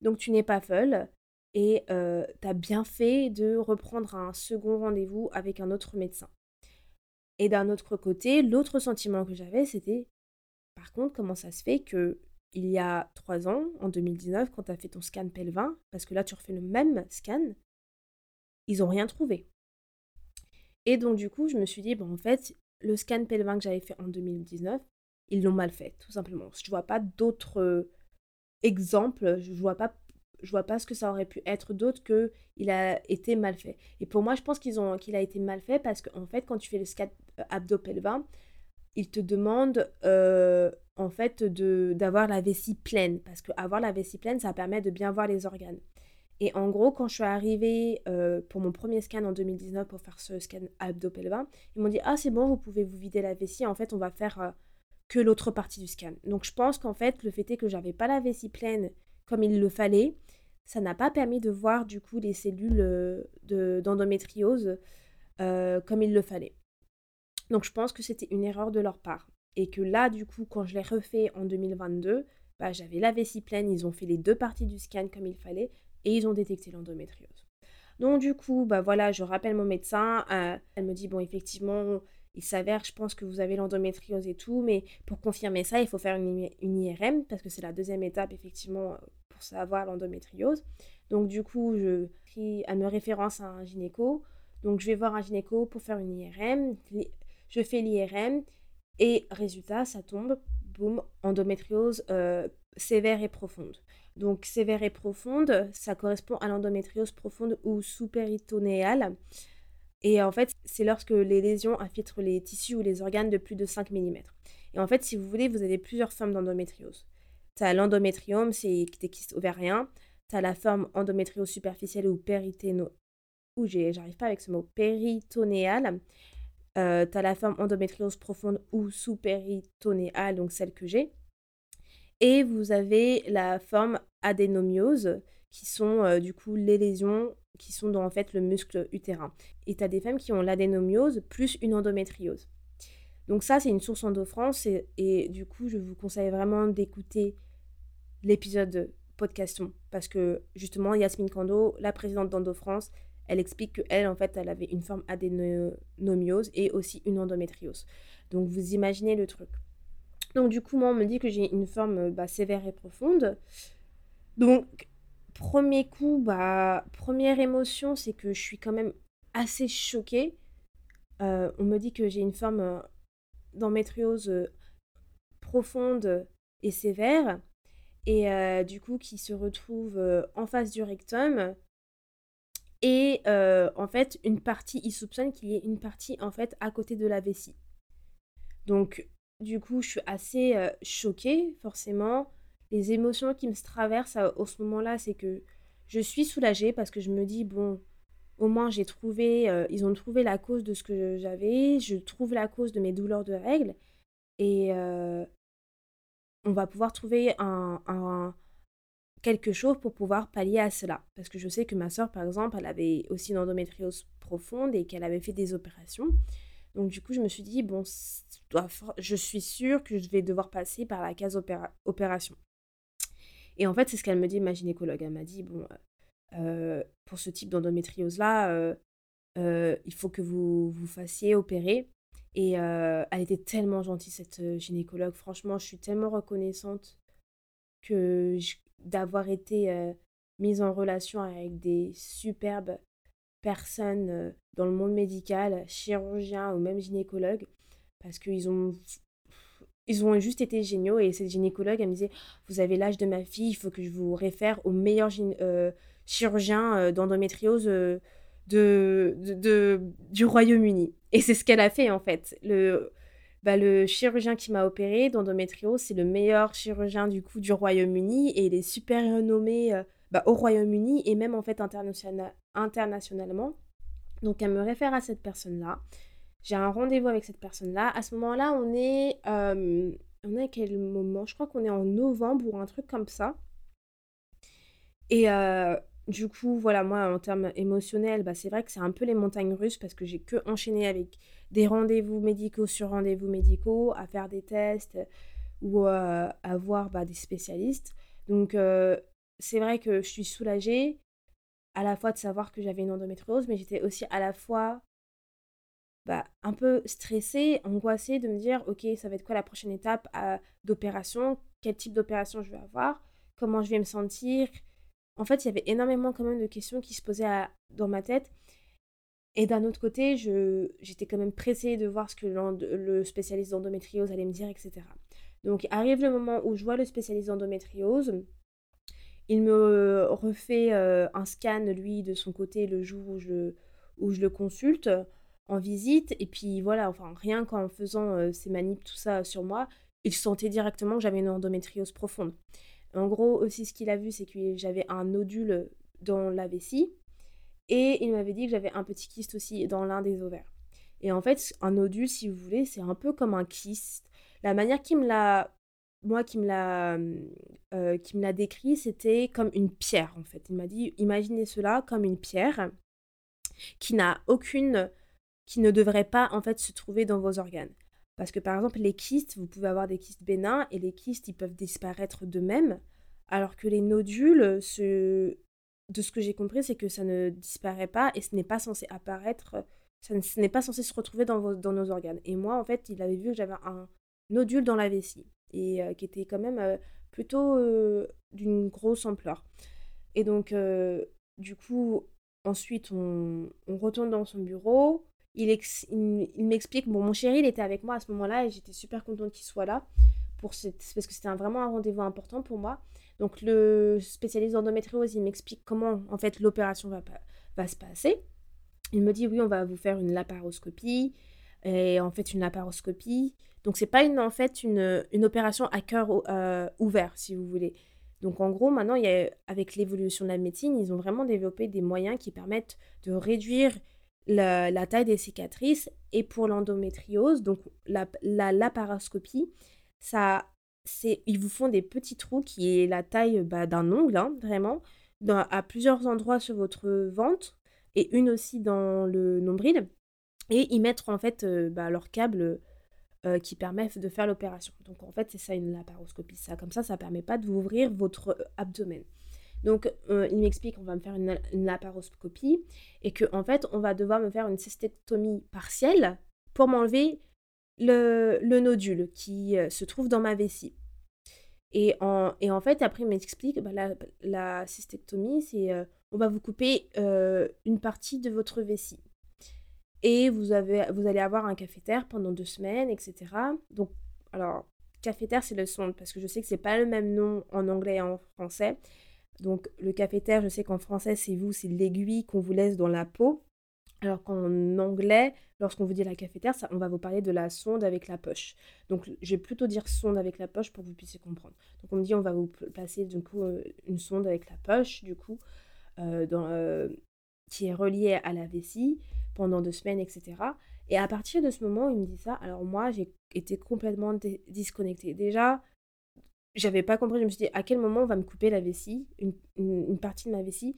Donc tu n'es pas folle et tu as bien fait de reprendre un second rendez-vous avec un autre médecin. Et d'un autre côté, l'autre sentiment que j'avais, c'était par contre, comment ça se fait que il y a trois ans, en 2019, quand tu as fait ton scan pelvin, parce que là tu refais le même scan, ils n'ont rien trouvé. Et donc du coup, je me suis dit, bon en fait, le scan pelvin que j'avais fait en 2019, ils l'ont mal fait, tout simplement. Je ne vois pas d'autres exemples, je ne vois vois pas ce que ça aurait pu être d'autre que il a été mal fait. Et pour moi, je pense qu'ils ont qu'il a été mal fait parce qu'en fait, quand tu fais le scan euh, abdo-pelvin, il te demande euh, en fait d'avoir la vessie pleine parce que avoir la vessie pleine, ça permet de bien voir les organes. Et en gros, quand je suis arrivée euh, pour mon premier scan en 2019 pour faire ce scan abdo-pelvin, ils m'ont dit ah c'est bon, vous pouvez vous vider la vessie. En fait, on va faire que l'autre partie du scan. Donc je pense qu'en fait, le fait est que j'avais pas la vessie pleine comme il le fallait, ça n'a pas permis de voir du coup les cellules d'endométriose comme il le fallait. Donc je pense que c'était une erreur de leur part. Et que là, du coup, quand je l'ai refait en 2022, bah, j'avais la vessie pleine, ils ont fait les deux parties du scan comme il fallait, et ils ont détecté l'endométriose. Donc du coup, bah voilà, je rappelle mon médecin, euh, elle me dit, bon, effectivement, il s'avère, je pense que vous avez l'endométriose et tout, mais pour confirmer ça, il faut faire une, IRM, parce que c'est la deuxième étape, effectivement, pour savoir l'endométriose. Donc du coup, je prie, elle me référence à un gynéco, donc je vais voir un gynéco pour faire une IRM, je fais l'IRM, et résultat, ça tombe, boum, endométriose euh, sévère et profonde. Donc sévère et profonde, ça correspond à l'endométriose profonde ou sous-péritonéale. Et en fait, c'est lorsque les lésions infiltrent les tissus ou les organes de plus de 5 mm. Et en fait, si vous voulez, vous avez plusieurs formes d'endométriose. Tu as l'endométriome, c'est des kystes ouvriens. Tu as la forme endométriose superficielle ou périténo... Ou j'arrive pas avec ce mot, péritonéale. Euh, tu as la forme endométriose profonde ou sous-péritonéale, donc celle que j'ai. Et vous avez la forme adénomiose, qui sont euh, du coup les lésions qui sont dans en fait le muscle utérin. Et tu as des femmes qui ont l'adénomiose plus une endométriose. Donc ça, c'est une source EndoFrance et, et du coup, je vous conseille vraiment d'écouter l'épisode podcaston parce que justement, Yasmine Kando, la présidente d'EndoFrance, elle explique qu'elle, en fait, elle avait une forme adénomiose et aussi une endométriose. Donc, vous imaginez le truc. Donc, du coup, moi, on me dit que j'ai une forme bah, sévère et profonde. Donc, premier coup, bah, première émotion, c'est que je suis quand même assez choquée. Euh, on me dit que j'ai une forme euh, d'endométriose euh, profonde et sévère. Et du coup, qui se retrouve en face du rectum et en fait, une partie, il soupçonne qu'il y ait une partie en fait à côté de la vessie. Donc, du coup, je suis assez choquée, forcément. Les émotions qui me traversent à, ce moment-là, c'est que je suis soulagée parce que je me dis, bon, au moins j'ai trouvé, ils ont trouvé la cause de ce que j'avais, je trouve la cause de mes douleurs de règles, et on va pouvoir trouver quelque chose pour pouvoir pallier à cela. Parce que je sais que ma soeur, par exemple, elle avait aussi une endométriose profonde et qu'elle avait fait des opérations. Donc du coup, je me suis dit, bon, je suis sûre que je vais devoir passer par la case opération. Et en fait, c'est ce qu'elle me dit, ma gynécologue. Elle m'a dit, bon, euh, pour ce type d'endométriose-là, euh, euh, il faut que vous vous fassiez opérer. Et elle était tellement gentille, cette gynécologue. Franchement, je suis tellement reconnaissante que d'avoir été mise en relation avec des superbes personnes dans le monde médical, chirurgiens ou même gynécologues, parce qu'ils ont ils ont juste été géniaux et cette gynécologue elle me disait vous avez l'âge de ma fille il faut que je vous réfère au meilleur chirurgien d'endométriose de, de, du Royaume-Uni et c'est ce qu'elle a fait en fait le bah, chirurgien qui m'a opéré d'endométriose, c'est le meilleur chirurgien du coup du Royaume-Uni et il est super renommé euh, bah, au Royaume-Uni et même en fait internationalement. Donc elle me réfère à cette personne-là. J'ai un rendez-vous avec cette personne-là. À ce moment-là, on est... Euh, on est à quel moment? Je crois qu'on est en novembre ou un truc comme ça. Et euh, du coup, voilà, moi, en termes émotionnels, bah, c'est vrai que c'est un peu les montagnes russes parce que j'ai que enchaîné avec des rendez-vous médicaux sur rendez-vous médicaux, à faire des tests ou euh, à voir bah, des spécialistes. Donc, c'est vrai que je suis soulagée à la fois de savoir que j'avais une endométriose, mais j'étais aussi à la fois bah, un peu stressée, angoissée de me dire, ok, ça va être quoi la prochaine étape euh, d'opération, quel type d'opération je vais avoir, comment je vais me sentir, en fait, il y avait énormément quand même de questions qui se posaient dans ma tête. Et d'un autre côté, j'étais quand même pressée de voir ce que le spécialiste d'endométriose allait me dire, etc. Donc arrive le moment où je vois le spécialiste d'endométriose. Il me refait euh, un scan, lui, de son côté, le jour où je, où je le consulte en visite. Et puis voilà, enfin, rien qu'en faisant euh, ces manips, tout ça sur moi, il sentait directement que j'avais une endométriose profonde. En gros, aussi, ce qu'il a vu, c'est que j'avais un nodule dans la vessie. Et il m'avait dit que j'avais un petit kyste aussi dans l'un des ovaires. Et en fait, un nodule, si vous voulez, c'est un peu comme un kyste. La manière qu'il me l'a moi qui me l'a qui me l'a décrit, c'était comme une pierre en fait. Il m'a dit imaginez cela comme une pierre qui n'a aucune qui ne devrait pas en fait se trouver dans vos organes. Parce que par exemple les kystes, vous pouvez avoir des kystes bénins et les kystes ils peuvent disparaître d'eux-mêmes alors que les nodules ce de ce que j'ai compris, c'est que ça ne disparaît pas et ce n'est pas censé apparaître, ça n'est pas censé se retrouver dans, dans nos organes. Et moi, en fait, il avait vu que j'avais un nodule dans la vessie et qui était quand même plutôt d'une grosse ampleur. Et donc, du coup, ensuite, on, retourne dans son bureau. Il, m'explique, bon, mon chéri, il était avec moi à ce moment-là et j'étais super contente qu'il soit là pour parce que c'était vraiment un rendez-vous important pour moi. Donc, le spécialiste d'endométriose, il m'explique comment, en fait, l'opération va, va se passer. Il me dit, oui, on va vous faire une laparoscopie. Et en fait, une laparoscopie, donc c'est pas une, en fait une, une opération à cœur euh, ouvert, si vous voulez. Donc en gros, maintenant, il y a, avec l'évolution de la médecine, ils ont vraiment développé des moyens qui permettent de réduire la, taille des cicatrices. Et pour l'endométriose, donc la, la laparoscopie, ça, c'est, ils vous font des petits trous qui est la taille bah, d'un ongle, hein, vraiment, dans, à plusieurs endroits sur votre ventre et une aussi dans le nombril. Et ils mettent en fait euh, bah, leur câble euh, qui permet de faire l'opération. Donc en fait, c'est ça une laparoscopie. Ça, comme ça, ça ne permet pas d'ouvrir votre euh, abdomen. Donc euh, il m'explique qu'on va me faire une, laparoscopie et que en fait, on va devoir me faire une cystectomie partielle pour m'enlever le, nodule qui se trouve dans ma vessie. Et en, fait, après, il m'explique, bah, la, cystectomie, c'est on va vous couper une partie de votre vessie et vous, avez, vous allez avoir un café-terre pendant deux semaines, etc. Donc, alors, café-terre, c'est le sonde, parce que je sais que c'est pas le même nom en anglais et en français. Donc, le café-terre, je sais qu'en français, c'est vous, c'est l'aiguille qu'on vous laisse dans la peau. Alors qu'en anglais, lorsqu'on vous dit la cafetière, ça, on va vous parler de la sonde avec la poche. Donc, je vais plutôt dire sonde avec la poche pour que vous puissiez comprendre. Donc, on me dit, on va vous placer du coup euh, une sonde avec la poche, du coup, euh, euh, qui est reliée à la vessie pendant deux semaines, etc. Et à partir de ce moment, il me dit ça. Alors moi, j'ai été complètement disconnectée. Déjà, j'avais pas compris. Je me suis dit, à quel moment on va me couper la vessie, une, partie de ma vessie?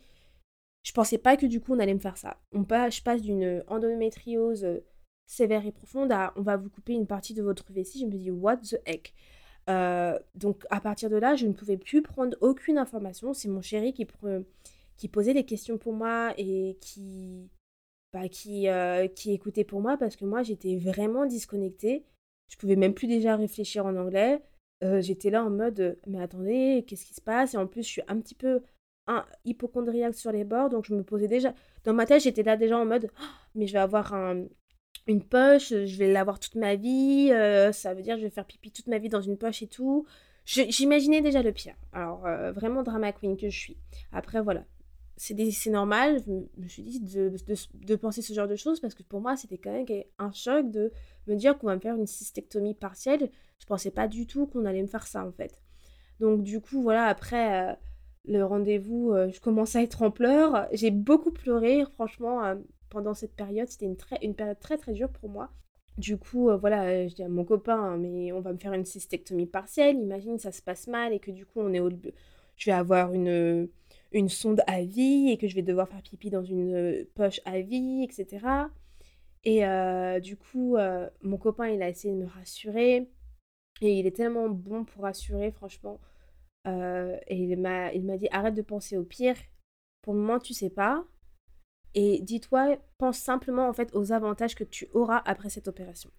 Je pensais pas que du coup, on allait me faire ça. On passe, je passe d'une endométriose sévère et profonde à on va vous couper une partie de votre vessie. Je me dis, what the heck? Euh, donc à partir de là, je ne pouvais plus prendre aucune information. C'est mon chéri qui, qui posait des questions pour moi et qui, bah, qui, euh, qui écoutait pour moi parce que moi, j'étais vraiment disconnectée. Je pouvais même plus déjà réfléchir en anglais. Euh, j'étais là en mode, mais attendez, qu'est-ce qui se passe? Et en plus, je suis un petit peu un, hypochondriaque sur les bords, donc je me posais déjà... Dans ma tête, j'étais là déjà en mode, «Oh, mais je vais avoir un, une poche, je vais l'avoir toute ma vie, euh, ça veut dire que je vais faire pipi toute ma vie dans une poche et tout. J'imaginais déjà le pire. Alors, vraiment drama queen que je suis. Après, voilà, c'est normal, je me suis dit de, de, penser ce genre de choses parce que pour moi c'était quand même un choc de me dire qu'on va me faire une cystectomie partielle. Je pensais pas du tout qu'on allait me faire ça en fait. Donc du coup voilà après euh, le rendez-vous, euh, je commence à être en pleurs. J'ai beaucoup pleuré franchement euh, pendant cette période. C'était une, très, une période très très dure pour moi. Du coup, voilà, je dis à mon copain, mais on va me faire une cystectomie partielle. Imagine, ça se passe mal et que du coup, on est au... je vais avoir une, une sonde à vie et que je vais devoir faire pipi dans une poche à vie, etc. Et du coup, mon copain, il a essayé de me rassurer. Et il est tellement bon pour rassurer, franchement. et il m'a, dit, arrête de penser au pire. Pour le moment, tu sais pas. Et dis-toi, pense simplement en fait aux avantages que tu auras après cette opération.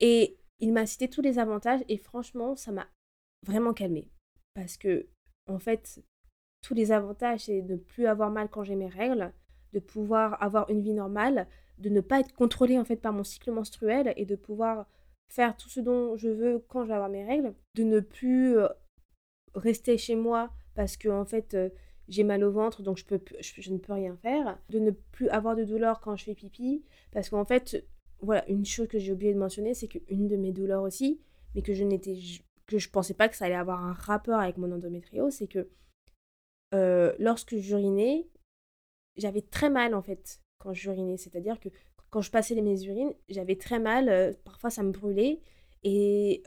Et il m'a cité tous les avantages et franchement, ça m'a vraiment calmé. Parce que, en fait, tous les avantages, c'est de ne plus avoir mal quand j'ai mes règles, de pouvoir avoir une vie normale, de ne pas être contrôlée en fait par mon cycle menstruel et de pouvoir faire tout ce dont je veux quand je vais avoir mes règles, de ne plus euh, rester chez moi parce que en fait euh, j'ai mal au ventre donc je, ne peux rien faire, de ne plus avoir de douleur quand je fais pipi parce qu'en fait voilà une chose que j'ai oublié de mentionner c'est qu'une de mes douleurs aussi mais que je n'étais que je pensais pas que ça allait avoir un rapport avec mon endométriose c'est que euh, lorsque j'urinais, j'avais très mal en fait quand j'urinais. C'est-à-dire que quand je passais mes urines, j'avais très mal. Euh, parfois, ça me brûlait. et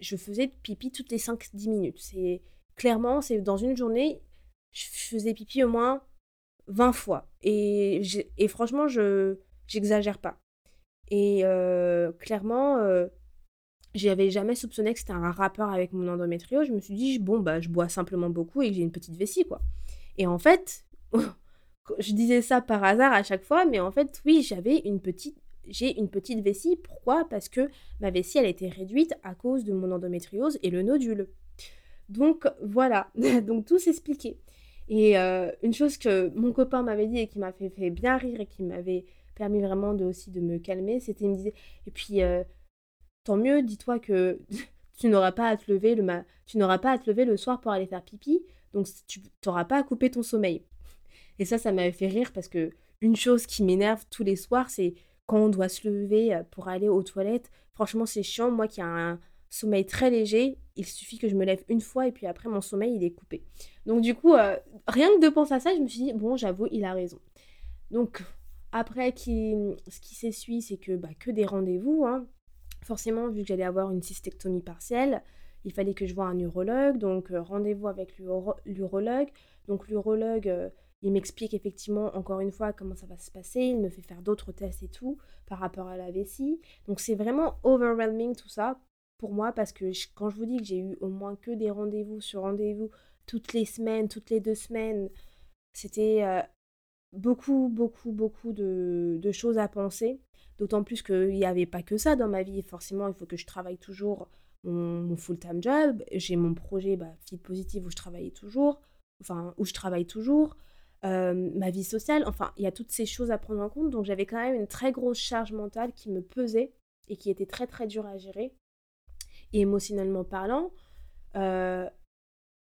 je faisais pipi toutes les 5-10 minutes. C'est clairement, c'est dans une journée, je faisais pipi au moins 20 fois. Et, franchement, je j'exagère pas. Et clairement, j'avais jamais soupçonné que c'était un rapport avec mon endométriose. Je me suis dit, bon, bah, je bois simplement beaucoup et que j'ai une petite vessie, quoi. Et en fait, je disais ça par hasard à chaque fois, mais en fait, oui, j'avais une petite, j'ai une petite vessie. Pourquoi? Parce que ma vessie, elle était réduite à cause de mon endométriose et le nodule. Donc voilà, donc tout s'expliquait. Et euh, une chose que mon copain m'avait dit et qui m'a fait, bien rire et qui m'avait permis vraiment de, aussi de me calmer, c'était, il me disait, et puis euh, tant mieux, dis-toi que tu n'auras pas à te lever le tu n'auras pas à te lever le soir pour aller faire pipi, donc tu n'auras pas à couper ton sommeil. Et ça, ça m'avait fait rire parce que une chose qui m'énerve tous les soirs, c'est quand on doit se lever euh, pour aller aux toilettes. Franchement, c'est chiant. Moi qui ai un sommeil très léger, il suffit que je me lève une fois et puis après mon sommeil il est coupé. Donc du coup, euh, rien que de penser à ça, je me suis dit, bon, j'avoue, il a raison. Donc après, ce qui s'essuie, c'est que, bah, que des rendez-vous. Hein. Forcément, vu que j'allais avoir une cystectomie partielle, il fallait que je voie un urologue. Donc euh, rendez-vous avec l'urologue. Donc l'urologue... Il m'explique effectivement encore une fois comment ça va se passer, il me fait faire d'autres tests et tout par rapport à la vessie. Donc c'est vraiment overwhelming tout ça pour moi parce que quand je vous dis que j'ai eu au moins que des rendez-vous sur rendez-vous toutes les semaines, toutes les deux semaines, c'était euh, beaucoup, beaucoup, beaucoup de, choses à penser. D'autant plus qu'il n'y avait pas que ça dans ma vie. Forcément, il faut que je travaille toujours mon, full-time job. J'ai mon projet bah, Fit Positive où je travaillais toujours. Enfin, où je travaille toujours. Euh, ma vie sociale, enfin, il y a toutes ces choses à prendre en compte. Donc j'avais quand même une très grosse charge mentale qui me pesait et qui était très très dure à gérer. Et émotionnellement parlant, euh,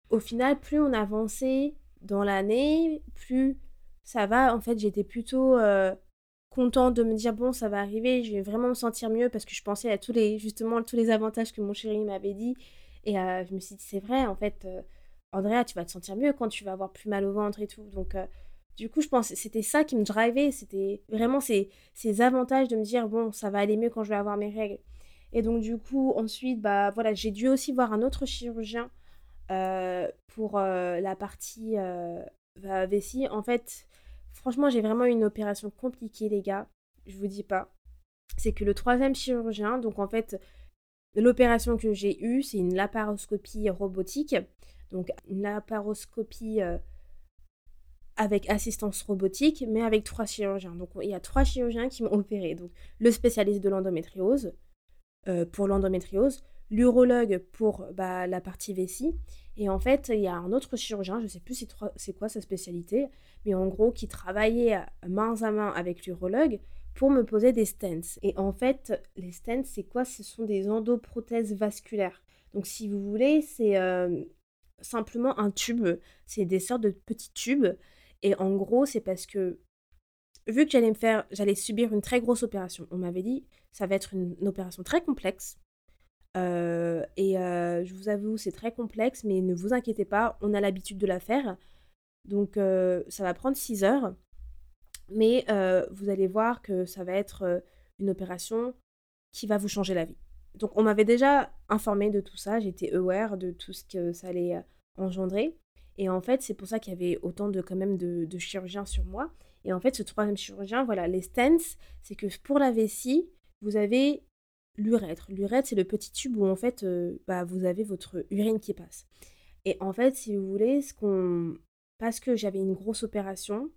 au final, plus on avançait dans l'année, plus ça va. En fait, j'étais plutôt euh, contente de me dire bon, ça va arriver, je vais vraiment me sentir mieux parce que je pensais à tous les justement tous les avantages que mon chéri m'avait dit. Et je me suis dit c'est vrai, en fait Andrea, tu vas te sentir mieux quand tu vas avoir plus mal au ventre et tout. Donc, euh, du coup, je pense c'était ça qui me drivait. C'était vraiment ces, ces avantages de me dire, bon, ça va aller mieux quand je vais avoir mes règles. Et donc, du coup, ensuite, bah voilà, j'ai dû aussi voir un autre chirurgien euh, pour euh, la partie vessie. En fait, franchement, j'ai vraiment une opération compliquée, les gars. Je vous dis pas. C'est que le troisième chirurgien, donc en fait, l'opération que j'ai eue, c'est une laparoscopie robotique donc une laparoscopie euh, avec assistance robotique, mais avec trois chirurgiens. Donc il y a trois chirurgiens qui m'ont opéré. Donc le spécialiste de l'endométriose euh, pour l'endométriose, l'urologue pour bah, la partie vessie, et en fait il y a un autre chirurgien, je ne sais plus c'est quoi sa spécialité, mais en gros qui travaillait main à main avec l'urologue pour me poser des stents. Et en fait, les stents, c'est quoi? Ce sont des endoprothèses vasculaires. Donc si vous voulez, c'est euh, simplement un tube. C'est des sortes de petits tubes. Et en gros, c'est parce que vu que j'allais me faire, j'allais subir une très grosse opération. On m'avait dit, ça va être une, opération très complexe. Euh, et euh, je vous avoue, c'est très complexe, mais ne vous inquiétez pas, on a l'habitude de la faire. Donc euh, ça va prendre 6 heures. Mais vous allez voir que ça va être une opération qui va vous changer la vie donc on m'avait déjà informé de tout ça, j'étais aware de tout ce que ça allait engendrer. Et en fait, c'est pour ça qu'il y avait autant de quand même de, chirurgiens sur moi. Et en fait, ce troisième chirurgien, voilà, les stents, c'est que pour la vessie, vous avez l'urètre. L'urètre, c'est le petit tube où en fait, euh, bah, vous avez votre urine qui passe. Et en fait, si vous voulez, ce qu'on, parce que j'avais une grosse opération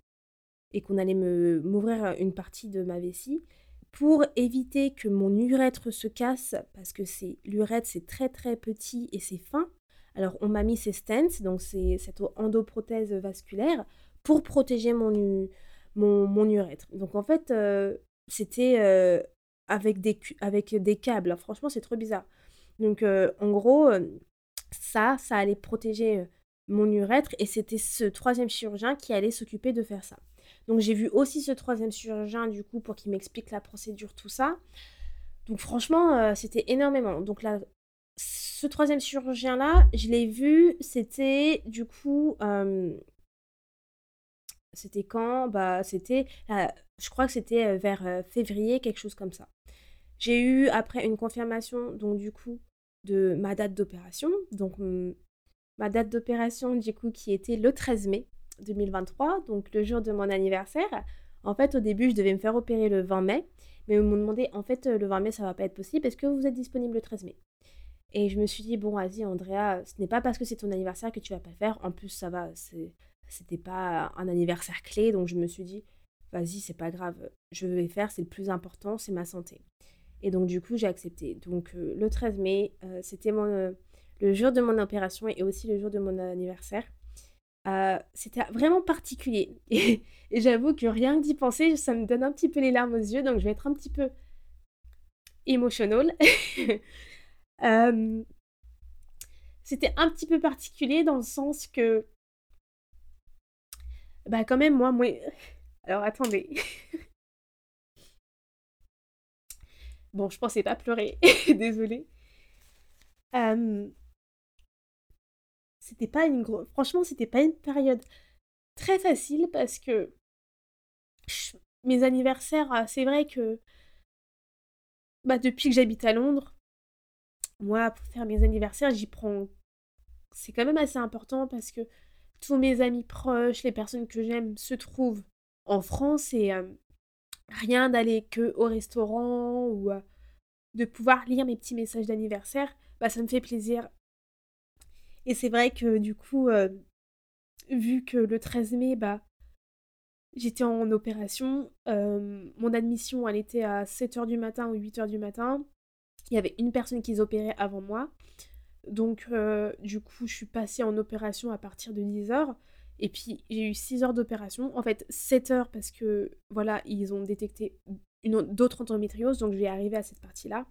et qu'on allait me m'ouvrir une partie de ma vessie, pour éviter que mon urètre se casse, parce que c'est l'urètre c'est très très petit et c'est fin, alors on m'a mis ces stents, donc c'est cette endoprothèse vasculaire, pour protéger mon, mon, urètre. Donc en fait, euh, c'était euh, avec, des, avec des câbles. franchement, c'est trop bizarre. Donc euh, en gros, ça, ça allait protéger mon urètre et c'était ce troisième chirurgien qui allait s'occuper de faire ça. Donc j'ai vu aussi ce troisième chirurgien du coup pour qu'il m'explique la procédure, tout ça. Donc franchement, euh, c'était énormément. Donc là, ce troisième chirurgien là, je l'ai vu, c'était du coup, euh, c'était quand? Bah c'était, je crois que c'était euh, vers février, quelque chose comme ça. J'ai eu après une confirmation, donc du coup, de ma date d'opération. Donc ma date d'opération, du coup, qui était le 13 mai 2023, donc le jour de mon anniversaire. En fait, au début, je devais me faire opérer le 20 mai, mais ils m'ont demandé, en fait, le 20 mai, ça va pas être possible, est-ce que vous êtes disponible le 13 mai? Et je me suis dit, bon, vas-y, Andrea, ce n'est pas parce que c'est ton anniversaire que tu vas pas faire. En plus, ça va, c'était pas un anniversaire clé, donc je me suis dit, vas-y, c'est pas grave, je vais faire, c'est le plus important, c'est ma santé. Et donc, du coup, j'ai accepté. Donc, euh, le 13 mai, euh, c'était euh, le jour de mon opération et aussi le jour de mon anniversaire. c'était vraiment particulier. Et, j'avoue que rien que d'y penser, ça me donne un petit peu les larmes aux yeux. Donc, je vais être un petit peu émotionnelle. c'était un petit peu particulier dans le sens que, bah, quand même, moi, moi. Alors, attendez. Bon, je pensais pas pleurer, désolée. c'était pas une grosse... Franchement, c'était pas une période très facile parce que mes anniversaires, ah, c'est vrai que bah, depuis que j'habite à Londres, moi, pour faire mes anniversaires, j'y prends... C'est quand même assez important parce que tous mes amis proches, les personnes que j'aime se trouvent en France et rien d'aller que au restaurant ou euh, de pouvoir lire mes petits messages d'anniversaire, bah ça me fait plaisir. Et c'est vrai que du coup, euh, vu que le 13 mai, bah j'étais en opération, euh, mon admission elle était à 7h du matin ou 8h du matin. Il y avait une personne qui s'opérait avant moi. Donc du coup, je suis passée en opération à partir de 10h. Et puis j'ai eu 6 heures d'opération, en fait 7 heures parce que voilà, ils ont détecté d'autres endométrioses, donc je vais arriver à cette partie-là.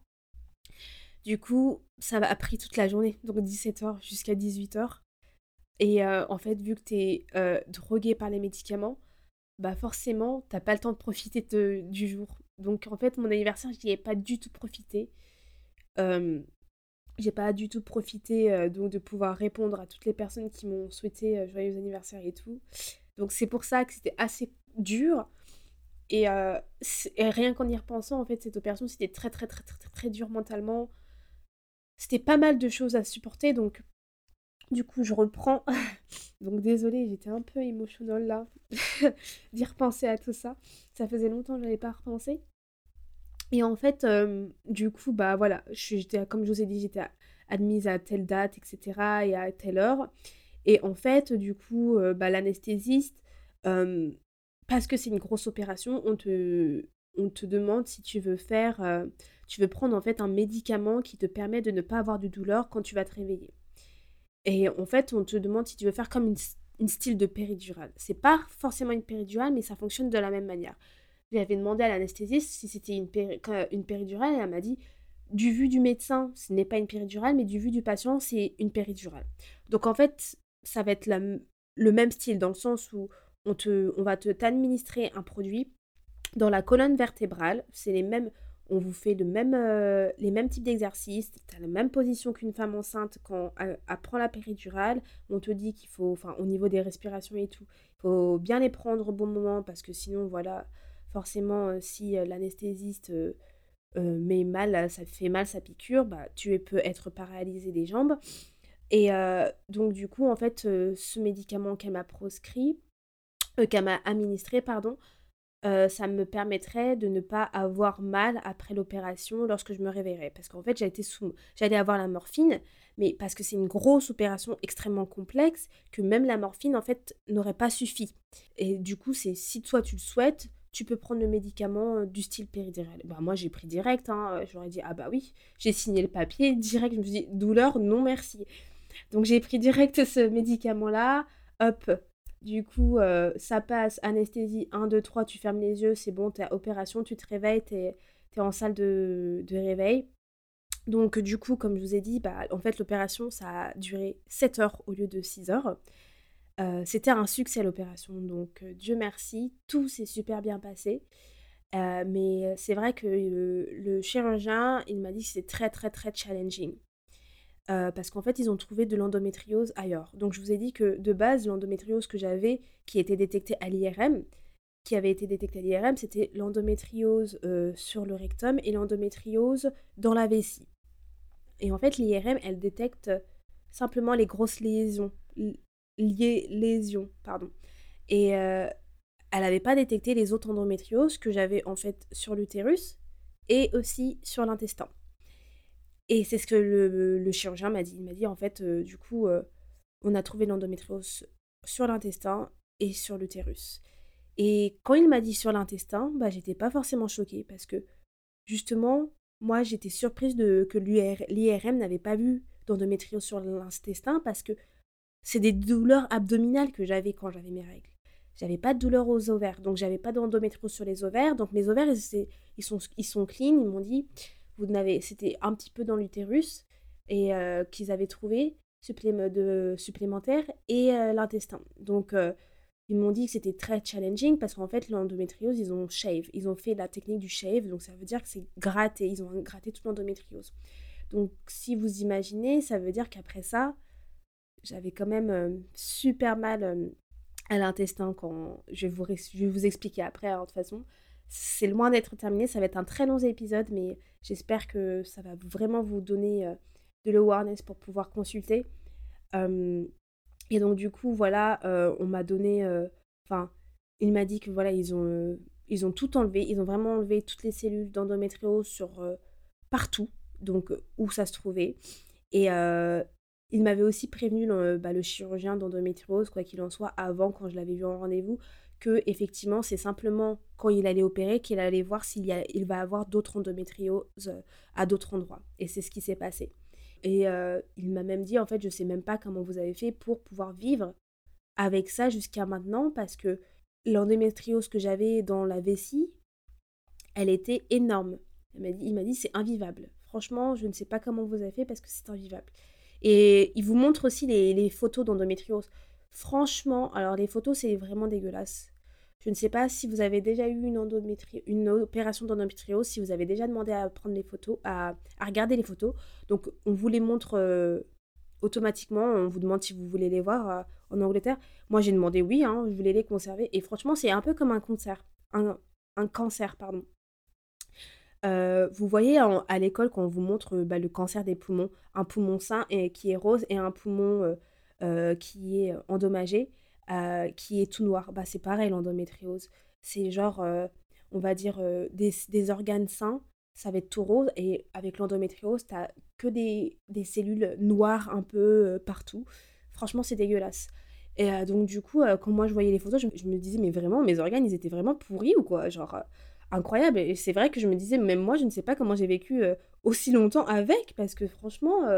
Du coup, ça a pris toute la journée, donc 17 heures jusqu'à 18 heures. Et euh, en fait, vu que tu es euh, drogué par les médicaments, bah forcément, t'as pas le temps de profiter du jour. Donc en fait, mon anniversaire, je n'y ai pas du tout profité. J'ai pas du tout profité euh, donc de pouvoir répondre à toutes les personnes qui m'ont souhaité euh, joyeux anniversaire et tout. Donc c'est pour ça que c'était assez dur. Et, euh, rien qu'en y repensant, en fait, cette opération, c'était très, très, très, très, très, très dur mentalement. C'était pas mal de choses à supporter, donc du coup, je reprends. donc désolée, j'étais un peu émotionnelle là, d'y repenser à tout ça. Ça faisait longtemps que je n'avais pas repensé. Et en fait, du coup, bah voilà, j'étais, comme je vous ai dit, j'étais admise à telle date, etc. et à telle heure. Et en fait, du coup, bah, l'anesthésiste, parce que c'est une grosse opération, on te, on te demande si tu veux faire, tu veux prendre en fait un médicament qui te permet de ne pas avoir de douleur quand tu vas te réveiller. Et en fait, on te demande si tu veux faire comme une, une style de péridurale. C'est pas forcément une péridurale, mais ça fonctionne de la même manière. J'avais demandé à l'anesthésiste si c'était une, une péridurale et elle m'a dit du vu du médecin, ce n'est pas une péridurale, mais du vu du patient, c'est une péridurale. Donc en fait, ça va être le même style dans le sens où on, te, on va te t'administrer un produit dans la colonne vertébrale. C'est les mêmes, on vous fait euh, les mêmes types d'exercices. Tu as la même position qu'une femme enceinte quand elle, apprend la péridurale. On te dit qu'il faut, enfin au niveau des respirations et tout, il faut bien les prendre au bon moment parce que sinon, voilà, forcément, euh, si euh, l'anesthésiste euh, met mal, ça fait mal sa piqûre, bah, tu peux être paralysé des jambes. Et donc, du coup, en fait, ce médicament qu'elle m'a proscrit, qu'elle m'a administré, pardon, ça me permettrait de ne pas avoir mal après l'opération lorsque je me réveillerai. Parce qu'en fait, été sous... j'allais avoir la morphine, mais parce que c'est une grosse opération extrêmement complexe, que même la morphine, en fait, n'aurait pas suffi. Et du coup, c'est si toi tu le souhaites, tu peux prendre le médicament euh, du style péridurale. Bah, moi, j'ai pris direct. Hein. Euh, j'aurais dit, ah bah oui, j'ai signé le papier direct. Je me suis dit, douleur, non merci. Donc, j'ai pris direct ce médicament-là. Hop, du coup, euh, ça passe, anesthésie 1, 2, 3, tu fermes les yeux, c'est bon, t'es à opération, tu te réveilles, t'es es en salle de, réveil. Donc, du coup, comme je vous ai dit, bah, en fait, l'opération, ça a duré 7 heures au lieu de 6 heures. Euh, c'était un succès l'opération, donc euh, Dieu merci, tout s'est super bien passé. Euh, mais c'est vrai que le, chirurgien, il m'a dit que c'était très très très challenging. parce qu'en fait, ils ont trouvé de l'endométriose ailleurs. Donc je vous ai dit que de base, l'endométriose que j'avais, qui était détectée à l'IRM, qui avait été détecté à l'IRM, c'était l'endométriose sur le rectum et l'endométriose dans la vessie. Et en fait, l'IRM, elle détecte simplement les grosses lésions, liées lésions, pardon. Et elle n'avait pas détecté les autres endométrioses que j'avais en fait sur l'utérus et aussi sur l'intestin. Et c'est ce que le, chirurgien m'a dit. Il m'a dit en fait, du coup, on a trouvé l'endométriose sur l'intestin et sur l'utérus. Et quand il m'a dit sur l'intestin, bah, j'étais pas forcément choquée parce que justement, moi j'étais surprise de, que l'IRM n'avait pas vu d'endométriose sur l'intestin parce que c'est des douleurs abdominales que j'avais quand j'avais mes règles. J'avais pas de douleur aux ovaires, donc j'avais pas d'endométriose sur les ovaires. Donc mes ovaires, ils, sont, clean. Ils m'ont dit, vous n'avez, c'était un petit peu dans l'utérus et euh, qu'ils avaient trouvé de, supplémentaire et euh, l'intestin. Donc euh, ils m'ont dit que c'était très challenging parce qu'en fait l'endométriose ils ont shave, ils ont fait la technique du shave, donc ça veut dire que c'est gratté, ils ont gratté toute l'endométriose. Donc si vous imaginez, ça veut dire qu'après ça, j'avais quand même super mal à l'intestin quand je vais, vous, je vais vous expliquer après hein, de toute façon. C'est loin d'être terminé, ça va être un très long épisode, mais j'espère que ça va vraiment vous donner de l'awareness pour pouvoir consulter. et donc du coup, voilà, on m'a donné, enfin, il m'a dit que voilà, ils ont, ils ont tout enlevé, ils ont vraiment enlevé toutes les cellules d'endométriose sur partout, donc où ça se trouvait. Et il m'avait aussi prévenu le, bah, le chirurgien d'endométriose, quoi qu'il en soit, avant, quand je l'avais vu en rendez-vous, que effectivement c'est simplement quand il allait opérer qu'il allait voir s'il il va avoir d'autres endométrioses à d'autres endroits. Et c'est ce qui s'est passé. Et il m'a même dit, en fait, je sais même pas comment vous avez fait pour pouvoir vivre avec ça jusqu'à maintenant, parce que l'endométriose que j'avais dans la vessie, elle était énorme. Il m'a dit, c'est invivable. Franchement, je ne sais pas comment vous avez fait parce que c'est invivable. Et il vous montre aussi les, photos d'endométriose. Franchement, alors les photos, c'est vraiment dégueulasse. Je ne sais pas si vous avez déjà eu une, une opération d'endométriose, si vous avez déjà demandé à prendre les photos, à, regarder les photos. Donc, on vous les montre euh, automatiquement. On vous demande si vous voulez les voir euh, en Angleterre. Moi, j'ai demandé oui, hein, je voulais les conserver. Et franchement, c'est un peu comme un cancer. Un, cancer, pardon. Euh, vous voyez à l'école quand on vous montre bah, le cancer des poumons, un poumon sain et, qui est rose et un poumon qui est endommagé. Euh, qui est tout noir. Bah, c'est pareil, l'endométriose. C'est genre, euh, on va dire, euh, des, organes sains, ça va être tout rose. Et avec l'endométriose, t'as que des, cellules noires un peu partout. Franchement, c'est dégueulasse. Et donc, du coup, quand moi je voyais les photos, je, me disais, mais vraiment, mes organes, ils étaient vraiment pourris ou quoi? Genre, incroyable. Et c'est vrai que je me disais, même moi, je ne sais pas comment j'ai vécu aussi longtemps avec, parce que franchement,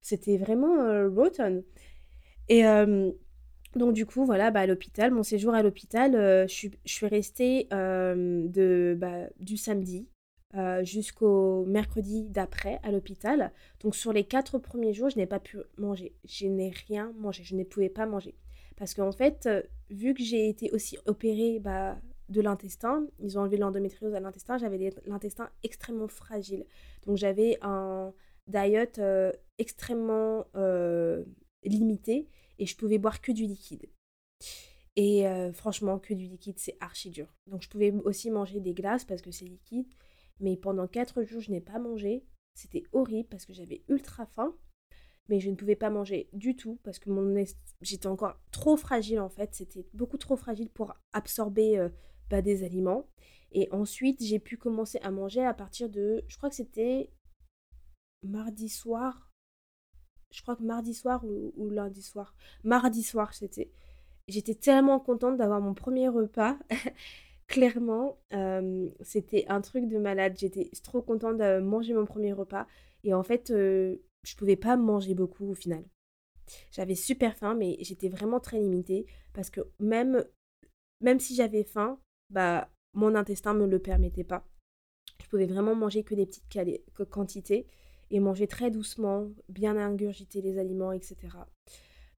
c'était vraiment rotten. Et donc du coup, voilà, bah, à l'hôpital, mon séjour à l'hôpital, euh, je, suis, restée euh, de, bah, du samedi euh, jusqu'au mercredi d'après à l'hôpital. Donc sur les quatre premiers jours, je n'ai pas pu manger. Je n'ai rien mangé. Je ne pouvais pas manger. Parce qu'en fait, vu que j'ai été aussi opérée bah, de l'intestin, ils ont enlevé l'endométriose à l'intestin, j'avais l'intestin extrêmement fragile. Donc j'avais un diet extrêmement limité et je pouvais boire que du liquide. Et euh, franchement, que du liquide, c'est archi dur. Donc je pouvais aussi manger des glaces parce que c'est liquide. Mais pendant 4 jours, je n'ai pas mangé. C'était horrible parce que j'avais ultra faim. Mais je ne pouvais pas manger du tout parce que mon j'étais encore trop fragile en fait. C'était beaucoup trop fragile pour absorber euh, bah, des aliments. Et ensuite, j'ai pu commencer à manger à partir de, je crois que c'était mardi soir je crois que mardi soir ou, lundi soir. Mardi soir, c'était. J'étais tellement contente d'avoir mon premier repas. Clairement, euh, c'était un truc de malade. J'étais trop contente de manger mon premier repas. Et en fait, euh, je pouvais pas manger beaucoup au final. J'avais super faim, mais j'étais vraiment très limitée parce que même, même si j'avais faim, bah, mon intestin me le permettait pas. Je pouvais vraiment manger que des petites quantités et manger très doucement, bien ingurgiter les aliments, etc.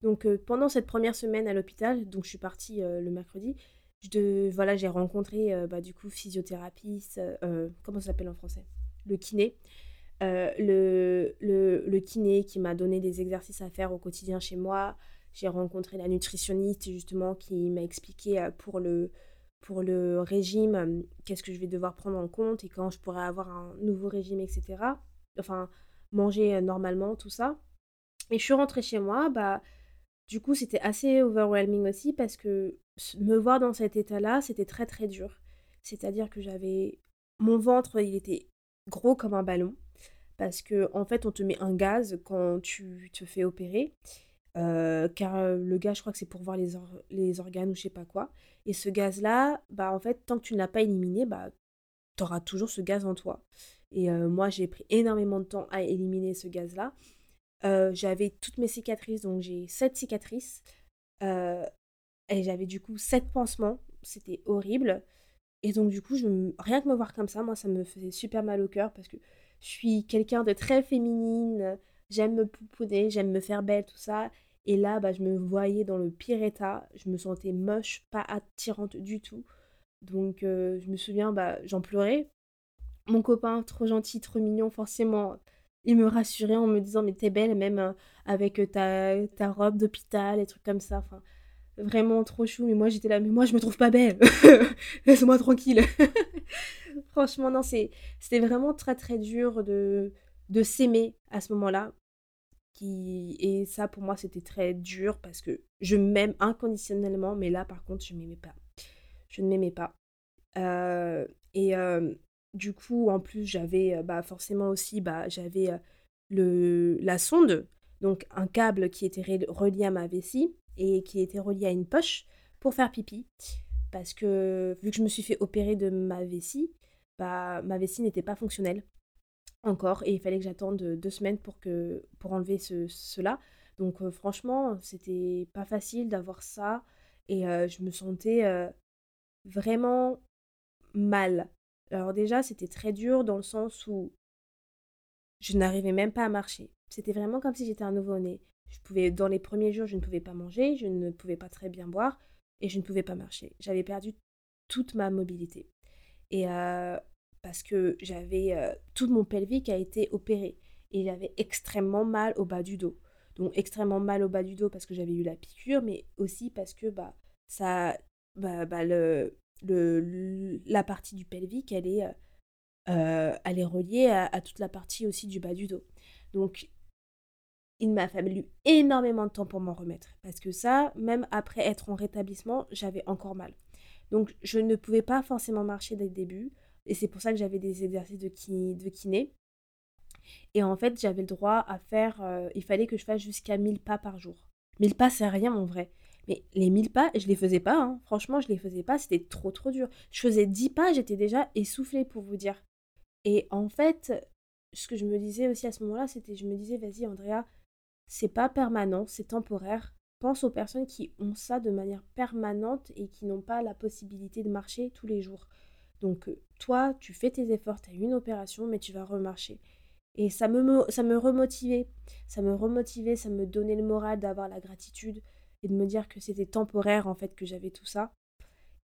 Donc euh, pendant cette première semaine à l'hôpital, donc je suis partie euh, le mercredi, je voilà, j'ai rencontré euh, bah, du coup physiothérapeute, comment ça s'appelle en français? Le kiné. Le, le, kiné qui m'a donné des exercices à faire au quotidien chez moi. J'ai rencontré la nutritionniste justement qui m'a expliqué pour le, pour le régime, qu'est-ce que je vais devoir prendre en compte et quand je pourrais avoir un nouveau régime, etc. Enfin, manger normalement, tout ça. Et je suis rentrée chez moi, bah, du coup, c'était assez overwhelming aussi parce que me voir dans cet état-là, c'était très très dur. C'est-à-dire que j'avais. Mon ventre, il était gros comme un ballon. Parce que, en fait, on te met un gaz quand tu te fais opérer. Euh, car euh, le gaz, je crois que c'est pour voir les, les organes ou je sais pas quoi. Et ce gaz-là, bah en fait, tant que tu ne l'as pas éliminé, bah tu auras toujours ce gaz en toi. Et euh, moi, j'ai pris énormément de temps à éliminer ce gaz-là. j'avais toutes mes cicatrices, donc j'ai sept cicatrices. et j'avais du coup sept pansements. C'était horrible. Et donc, du coup, je, rien que me voir comme ça, moi, ça me faisait super mal au cœur parce que je suis quelqu'un de très féminine. J'aime me pouponner, j'aime me faire belle, tout ça. Et là, bah, je me voyais dans le pire état. Je me sentais moche, pas attirante du tout. Donc, euh, je me souviens, bah, j'en pleurais. Mon copain, trop gentil, trop mignon, forcément, il me rassurait en me disant Mais t'es belle, même euh, avec ta, ta robe d'hôpital, et trucs comme ça. Enfin, vraiment trop chou. Mais moi, j'étais là, mais moi, je me trouve pas belle. Laisse-moi tranquille. Franchement, non, c'était vraiment très, très dur de, de s'aimer à ce moment-là. Et ça, pour moi, c'était très dur parce que je m'aime inconditionnellement, mais là, par contre, je m'aimais pas. Je ne m'aimais pas. Euh, et euh, du coup, en plus, j'avais euh, bah, forcément aussi, bah, j'avais le, la sonde, donc un câble qui était relié à ma vessie et qui était relié à une poche pour faire pipi. Parce que vu que je me suis fait opérer de ma vessie, bah, ma vessie n'était pas fonctionnelle encore et il fallait que j'attende deux semaines pour, que, pour enlever ce, cela. Donc franchement, c'était pas facile d'avoir ça et je me sentais vraiment mal. Alors déjà, c'était très dur dans le sens où je n'arrivais même pas à marcher. C'était vraiment comme si j'étais un nouveau-né. Je pouvais, dans les premiers jours, je ne pouvais pas manger, je ne pouvais pas très bien boire et je ne pouvais pas marcher. J'avais perdu toute ma mobilité. Et parce que j'avais euh, tout mon pelvic a été opéré et j'avais extrêmement mal au bas du dos. Donc extrêmement mal au bas du dos parce que j'avais eu la piqûre, mais aussi parce que bah ça, bah, bah le, la partie du pelvic, elle est, euh, elle est reliée à, toute la partie aussi du bas du dos. Donc il m'a fallu énormément de temps pour m'en remettre parce que ça, même après être en rétablissement, j'avais encore mal. Donc je ne pouvais pas forcément marcher dès le début. Et c'est pour ça que j'avais des exercices de, kiné. Et en fait, j'avais le droit à faire, euh, il fallait que je fasse jusqu'à 1000 pas par jour. 1000 pas, c'est rien en vrai. Mais les 1000 pas, je les faisais pas. Hein. Franchement, je les faisais pas. C'était trop, trop dur. Je faisais 10 pas, j'étais déjà essoufflée pour vous dire. Et en fait, ce que je me disais aussi à ce moment-là, c'était, je me disais, vas-y, Andrea, c'est pas permanent, c'est temporaire. Pense aux personnes qui ont ça de manière permanente et qui n'ont pas la possibilité de marcher tous les jours. Donc toi, tu fais tes efforts, tu as une opération, mais tu vas remarcher. Et ça me, ça me remotivait. Ça me remotivait, ça me donnait le moral d'avoir la gratitude et de me dire que c'était temporaire en fait que j'avais tout ça.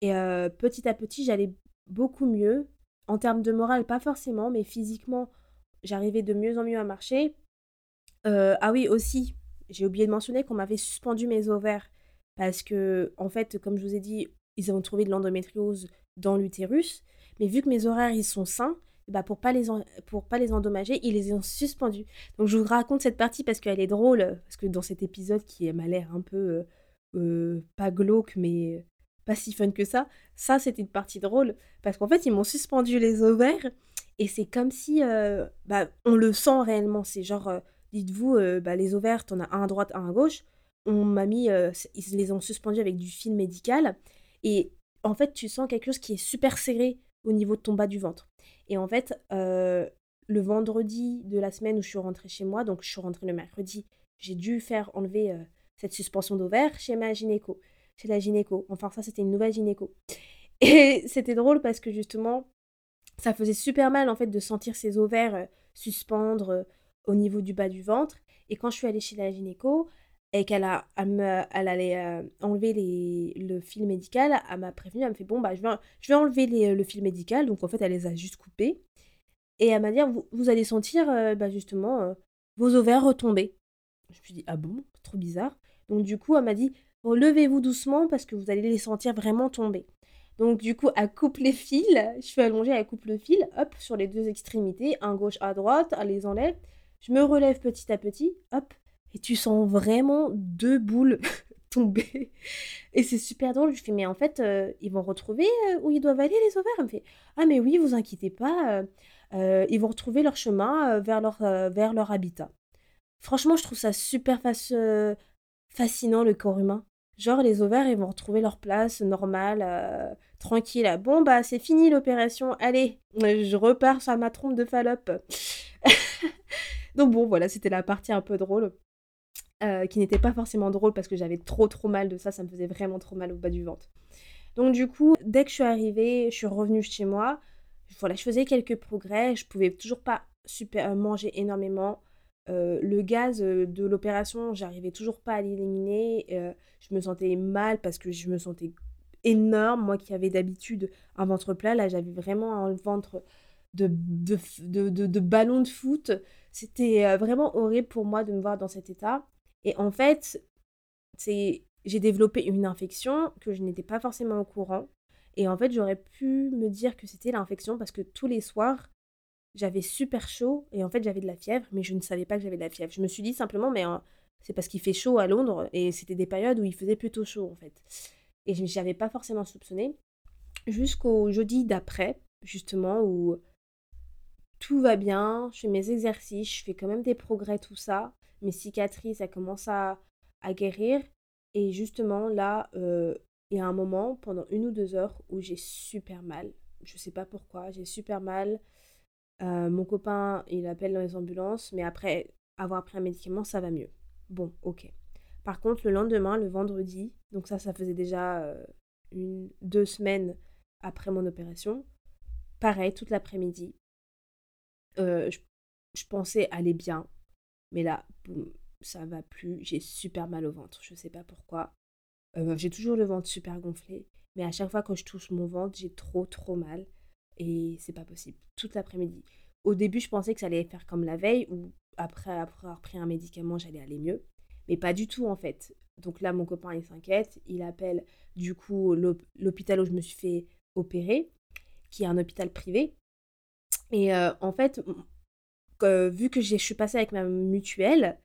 Et petit à petit, j'allais beaucoup mieux. En termes de morale, pas forcément, mais physiquement, j'arrivais de mieux en mieux à marcher. ah oui, aussi, j'ai oublié de mentionner qu'on m'avait suspendu mes ovaires. Parce que, en fait, comme je vous ai dit, ils ont trouvé de l'endométriose dans l'utérus. Mais vu que mes horaires, ils sont sains, bah pour pas les pour pas les endommager, ils les ont suspendus. Donc je vous raconte cette partie parce qu'elle est drôle parce que dans cet épisode qui m'a l'air un peu euh, euh, pas glauque mais pas si fun que ça, ça c'était une partie drôle parce qu'en fait ils m'ont suspendu les ovaires et c'est comme si euh, bah, on le sent réellement. C'est genre dites-vous bah, les ovaires t'en as un à droite un à gauche. On m'a mis ils les ont suspendus avec du fil médical et en fait, tu sens quelque chose qui est super serré au niveau de ton bas du ventre. Et en fait, euh, le vendredi de la semaine où je suis rentrée chez moi, donc je suis rentrée le mercredi, j'ai dû faire enlever euh, cette suspension d'ovaire chez ma gynéco, chez la gynéco. Enfin, ça, c'était une nouvelle gynéco. Et c'était drôle parce que justement, ça faisait super mal en fait de sentir ces ovaires euh, suspendre au niveau du bas du ventre. Et quand je suis allée chez la gynéco, et qu'elle elle, allait euh, enlever le fil médical, elle m'a prévenu, elle me fait bon bah je vais, enlever le fil médical, donc en fait elle les a juste coupés. Et elle m'a dit vous, vous, allez sentir euh, bah, justement euh, vos ovaires retomber. Je me suis dit ah bon, trop bizarre. Donc du coup elle m'a dit levez-vous doucement parce que vous allez les sentir vraiment tomber. Donc du coup, à coupe les fils, je suis allongée, à coupe le fil, hop, sur les deux extrémités, un gauche à droite, elle les enlève. Je me relève petit à petit, hop, et tu sens vraiment deux boules tomber. Et c'est super drôle. Je fais, mais en fait, euh, ils vont retrouver euh, où ils doivent aller, les ovaires? Elle me fait, ah mais oui, vous inquiétez pas, euh, ils vont retrouver leur chemin vers, leur, habitat. Franchement, je trouve ça super fascinant, le corps humain. Genre, les ovaires, ils vont retrouver leur place normale, tranquille. Bon, bah, c'est fini l'opération. Allez, je repars sur ma trompe de Fallope. Donc bon, voilà, c'était la partie un peu drôle. Euh, qui n'était pas forcément drôle parce que j'avais trop trop mal de ça, ça me faisait vraiment trop mal au bas du ventre. Donc du coup, dès que je suis arrivée, je suis revenue chez moi. Voilà, je faisais quelques progrès, je pouvais toujours pas super euh, manger énormément. Euh, le gaz de l'opération, j'arrivais toujours pas à l'éliminer. je me sentais mal parce que je me sentais énorme. Moi qui avais d'habitude un ventre plat, là j'avais vraiment un ventre de, de, de, de ballon de foot. C'était vraiment horrible pour moi de me voir dans cet état. Et en fait, c'est j'ai développé une infection que je n'étais pas forcément au courant. Et en fait, j'aurais pu me dire que c'était l'infection parce que tous les soirs, j'avais super chaud et en fait, j'avais de la fièvre, mais je ne savais pas que j'avais de la fièvre. Je me suis dit simplement, mais hein, c'est parce qu'il fait chaud à Londres et c'était des périodes où il faisait plutôt chaud en fait. Et je n'avais pas forcément soupçonné jusqu'au jeudi d'après, justement, où tout va bien, je fais mes exercices, je fais quand même des progrès, tout ça mes cicatrices, elles commencent à, guérir. Et justement, là, euh, il y a un moment, pendant une ou deux heures, où j'ai super mal. Je sais pas pourquoi, j'ai super mal. Euh, mon copain, il appelle dans les ambulances, mais après avoir pris un médicament, ça va mieux. Bon, ok. Par contre, le lendemain, le vendredi, donc ça, ça faisait déjà euh, une, deux semaines après mon opération, pareil, toute l'après-midi, je, je pensais aller bien, mais là, boum, ça va plus. J'ai super mal au ventre. Je sais pas pourquoi. Euh, j'ai toujours le ventre super gonflé. Mais à chaque fois que je touche mon ventre, j'ai trop, trop mal. Et c'est pas possible. Toute l'après-midi. Au début, je pensais que ça allait faire comme la veille, ou après, avoir pris un médicament, j'allais aller mieux. Mais pas du tout, en fait. Donc là, mon copain, il s'inquiète. Il appelle, du coup, l'hôpital où je me suis fait opérer, qui est un hôpital privé. Et euh, en fait, vu que je suis passée avec ma mutuelle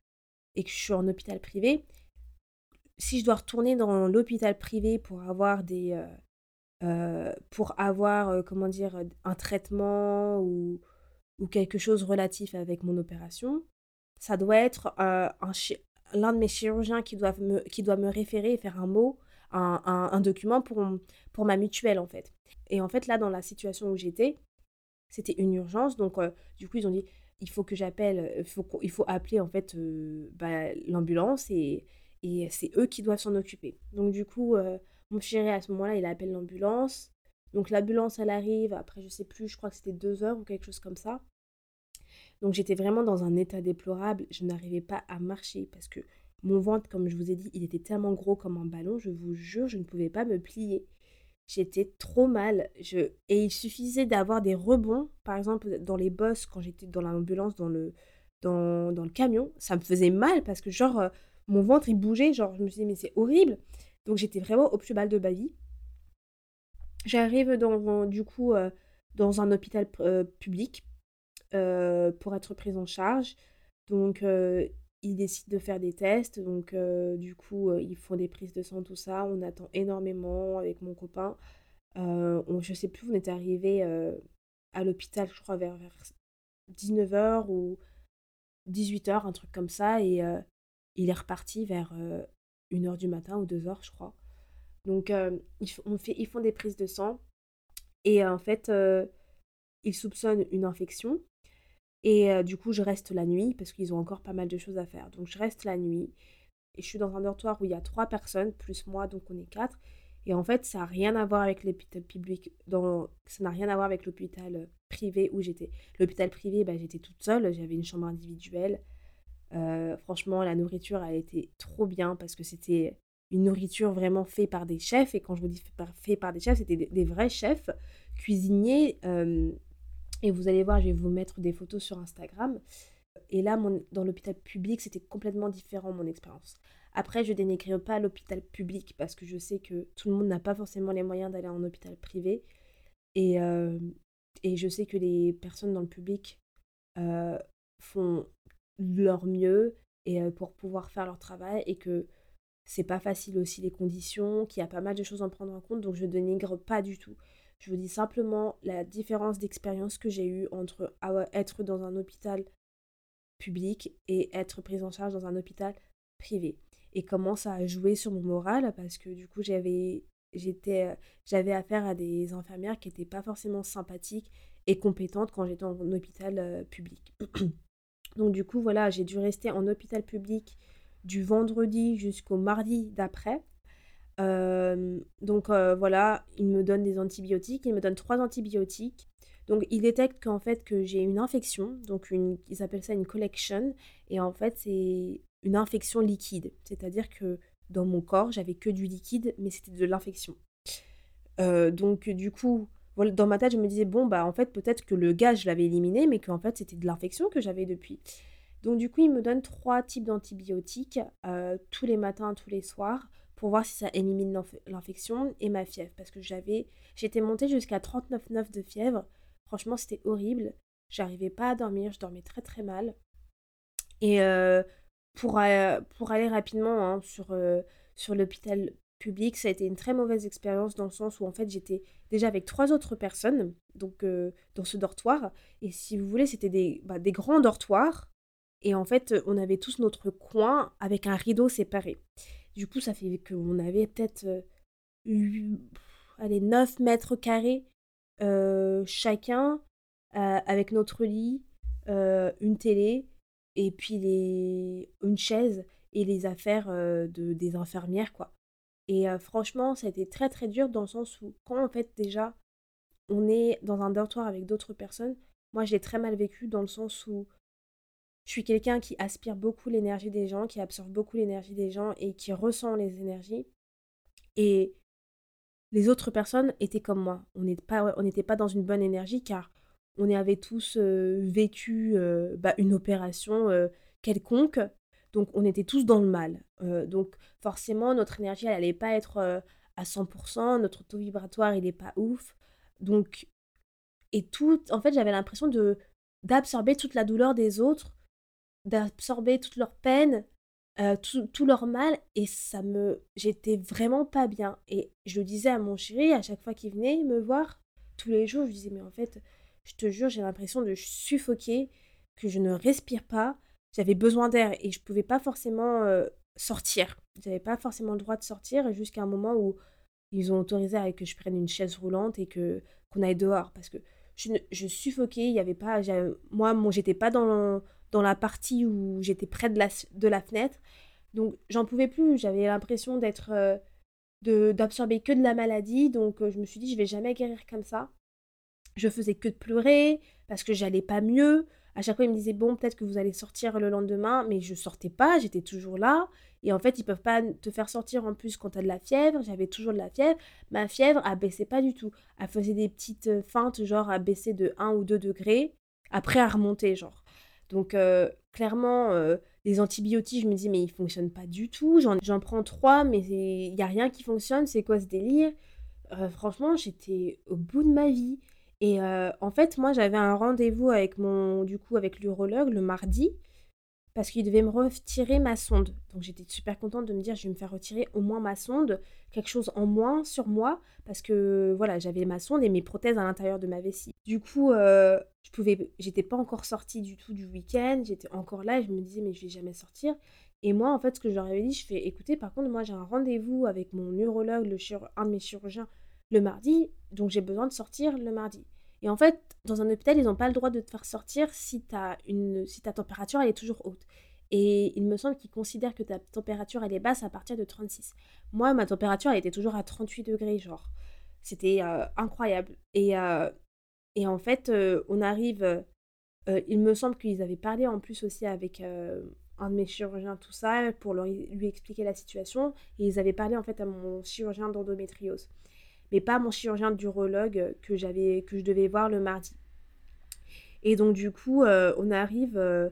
et que je suis en hôpital privé, si je dois retourner dans l'hôpital privé pour avoir des euh, euh, pour avoir euh, comment dire un traitement ou, ou quelque chose relatif avec mon opération, ça doit être l'un de mes chirurgiens qui doit me, qui doit me référer et faire un mot, un, un, document pour, pour ma mutuelle en fait. Et en fait là dans la situation où j'étais, c'était une urgence donc du coup ils ont dit il faut que j'appelle, il faut, faut appeler en fait euh, bah, l'ambulance et, et c'est eux qui doivent s'en occuper. Donc du coup, euh, mon chéri à ce moment-là, il appelle l'ambulance. Donc l'ambulance, elle arrive, après je sais plus, je crois que c'était deux heures ou quelque chose comme ça. Donc j'étais vraiment dans un état déplorable, je n'arrivais pas à marcher parce que mon ventre, comme je vous ai dit, il était tellement gros comme un ballon, je vous jure, je ne pouvais pas me plier j'étais trop mal. Je... Et il suffisait d'avoir des rebonds, par exemple dans les bosses, quand j'étais dans l'ambulance, dans le, dans, dans, le camion, ça me faisait mal parce que genre euh, mon ventre il bougeait, genre je me disais mais c'est horrible. Donc j'étais vraiment au plus mal de ma vie. J'arrive dans, du coup euh, dans un hôpital euh, public pour être prise en charge. Donc ils décident de faire des tests, donc euh, du coup, euh, ils font des prises de sang, tout ça. On attend énormément avec mon copain. Euh, on, je sais plus, on est arrivé à l'hôpital, je crois, vers, 19h ou 18h, un truc comme ça, et il est reparti vers 1h du matin ou 2h, je crois. Donc, fait, ils font des prises de sang, et en fait, ils soupçonnent une infection. Et du coup, je reste la nuit parce qu'ils ont encore pas mal de choses à faire. Donc, je reste la nuit. Et je suis dans un dortoir où il y a trois personnes, plus moi, donc on est quatre. Et en fait, ça n'a rien à voir avec l'hôpital public. Dans... Ça n'a rien à voir avec l'hôpital privé où j'étais. L'hôpital privé, bah, j'étais toute seule. J'avais une chambre individuelle. franchement, la nourriture, elle était trop bien parce que c'était une nourriture vraiment faite par des chefs. Et quand je vous dis fait par, fait par des chefs, c'était des, vrais chefs cuisiniers et vous allez voir, je vais vous mettre des photos sur Instagram. Et là, dans l'hôpital public, c'était complètement différent mon expérience. Après, je dénigre pas l'hôpital public parce que je sais que tout le monde n'a pas forcément les moyens d'aller en hôpital privé. Et, euh, je sais que les personnes dans le public euh, font leur mieux et euh, pour pouvoir faire leur travail et que c'est pas facile aussi les conditions, qu'il y a pas mal de choses à prendre en compte, donc je dénigre pas du tout. Je vous dis simplement la différence d'expérience que j'ai eue entre être dans un hôpital public et être prise en charge dans un hôpital privé. Et comment ça a joué sur mon moral parce que du coup j'avais j'avais affaire à des infirmières qui n'étaient pas forcément sympathiques et compétentes quand j'étais en hôpital euh, public. Donc du coup voilà, j'ai dû rester en hôpital public du vendredi jusqu'au mardi d'après. Donc voilà, il me donne des antibiotiques, il me donne trois antibiotiques. Donc il détecte qu'en fait que j'ai une infection, donc ils appellent ça une collection, et en fait c'est une infection liquide, c'est-à-dire que dans mon corps j'avais que du liquide, mais c'était de l'infection. Donc du coup, dans ma tête je me disais bon bah en fait peut-être que le gaz je l'avais éliminé, mais qu'en fait c'était de l'infection que j'avais depuis. Donc du coup, il me donne trois types d'antibiotiques tous les matins, tous les soirs, pour voir si ça élimine l'infection et ma fièvre. Parce que j'avais, j'étais montée jusqu'à 39,9 de fièvre. Franchement, c'était horrible. J'arrivais pas à dormir, je dormais très très mal. Et euh, pour, euh, pour aller rapidement hein, sur, sur l'hôpital public, ça a été une très mauvaise expérience dans le sens où en fait j'étais déjà avec trois autres personnes donc dans ce dortoir. Et si vous voulez, c'était des, bah, des grands dortoirs et en fait, on avait tous notre coin avec un rideau séparé. Du coup, ça fait qu'on avait peut-être euh, allez, 9 mètres carrés euh, chacun, euh, avec notre lit, une télé, et puis les... une chaise et les affaires de, des infirmières, quoi. Et franchement, ça a été très très dur dans le sens où, quand en fait déjà, on est dans un dortoir avec d'autres personnes, moi j'ai très mal vécu dans le sens où je suis quelqu'un qui aspire beaucoup l'énergie des gens, qui absorbe beaucoup l'énergie des gens et qui ressent les énergies. Et les autres personnes étaient comme moi. On n'était pas, pas dans une bonne énergie car on avait tous euh, vécu euh, bah, une opération euh, quelconque. Donc on était tous dans le mal. donc forcément, notre énergie, elle n'allait pas être à 100%. Notre taux vibratoire, il n'est pas ouf. Donc, et tout, en fait, j'avais l'impression d'absorber toute la douleur des autres d'absorber toute leur peine, euh, tout, leur mal, et ça me... J'étais vraiment pas bien. Et je le disais à mon chéri, à chaque fois qu'il venait me voir, tous les jours, je disais, mais en fait, je te jure, j'ai l'impression de suffoquer, que je ne respire pas, j'avais besoin d'air, et je pouvais pas forcément euh, sortir. J'avais pas forcément le droit de sortir, jusqu'à un moment où ils ont autorisé à que je prenne une chaise roulante et que qu'on aille dehors, parce que je, suffoquais, il y avait pas... Moi, moi j'étais pas dans dans la partie où j'étais près de la, de la fenêtre. Donc j'en pouvais plus, j'avais l'impression d'être euh, d'absorber que de la maladie, donc euh, je me suis dit je vais jamais guérir comme ça. Je faisais que de pleurer parce que j'allais pas mieux. À chaque fois, ils me disaient bon, peut-être que vous allez sortir le lendemain, mais je sortais pas, j'étais toujours là. Et en fait, ils peuvent pas te faire sortir en plus quand tu as de la fièvre. J'avais toujours de la fièvre. Ma fièvre a baissé pas du tout. Elle faisait des petites euh, feintes, genre à baisser de 1 ou 2 degrés, après à remonter, genre. Donc euh, clairement, euh, les antibiotiques, je me dis mais ils fonctionnent pas du tout. J'en prends trois, mais il n'y a rien qui fonctionne. C'est quoi ce délire? Euh, Franchement, j'étais au bout de ma vie. Et en fait, moi, j'avais un rendez-vous avec mon, du coup, avec l'urologue le mardi parce qu'il devait me retirer ma sonde. Donc j'étais super contente de me dire je vais me faire retirer au moins ma sonde, quelque chose en moins sur moi, parce que voilà, j'avais ma sonde et mes prothèses à l'intérieur de ma vessie. Du coup, euh, je pouvais, j'étais pas encore sortie du tout du week-end, j'étais encore là je me disais mais je vais jamais sortir. Et moi, en fait, ce que je leur avais dit, je fais écoutez, par contre, moi j'ai un rendez-vous avec mon neurologue, le un de mes chirurgiens, le mardi, donc j'ai besoin de sortir le mardi. Et en fait, dans un hôpital, ils n'ont pas le droit de te faire sortir si, as une, si ta température elle est toujours haute. Et il me semble qu'ils considèrent que ta température elle est basse à partir de 36. Moi, ma température elle était toujours à 38 degrés, genre. C'était euh, incroyable. Et, euh, et en fait, euh, on arrive. il me semble qu'ils avaient parlé en plus aussi avec un de mes chirurgiens, tout ça, pour lui expliquer la situation. Et ils avaient parlé en fait à mon chirurgien d'endométriose mais pas mon chirurgien d'urologue que j'avais que je devais voir le mardi. Et donc du coup, euh, on arrive euh,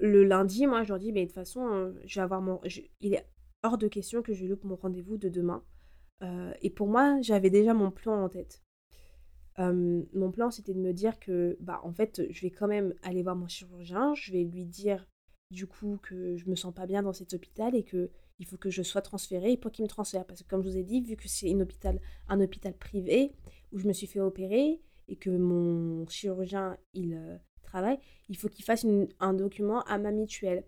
le lundi, moi je leur dis, mais de toute façon, euh, je vais avoir mon... il est hors de question que je loupe mon rendez-vous de demain. et pour moi, j'avais déjà mon plan en tête. mon plan, c'était de me dire que, bah, en fait, je vais quand même aller voir mon chirurgien, je vais lui dire du coup que je me sens pas bien dans cet hôpital et que il faut que je sois transférée pour qu'il me transfère. Parce que comme je vous ai dit, vu que c'est un hôpital, un hôpital privé où je me suis fait opérer et que mon chirurgien, il euh, travaille, il faut qu'il fasse un document à ma mutuelle.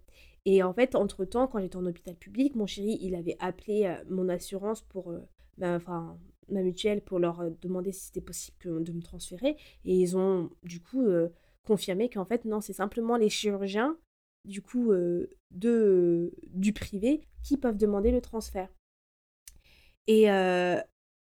Et en fait, entre-temps, quand j'étais en hôpital public, mon chéri, il avait appelé euh, mon assurance pour... Euh, ben, enfin, ma mutuelle pour leur demander si c'était possible de me transférer. Et ils ont du coup confirmé qu'en fait, non, c'est simplement les chirurgiens du coup de, du privé qui peuvent demander le transfert. Et,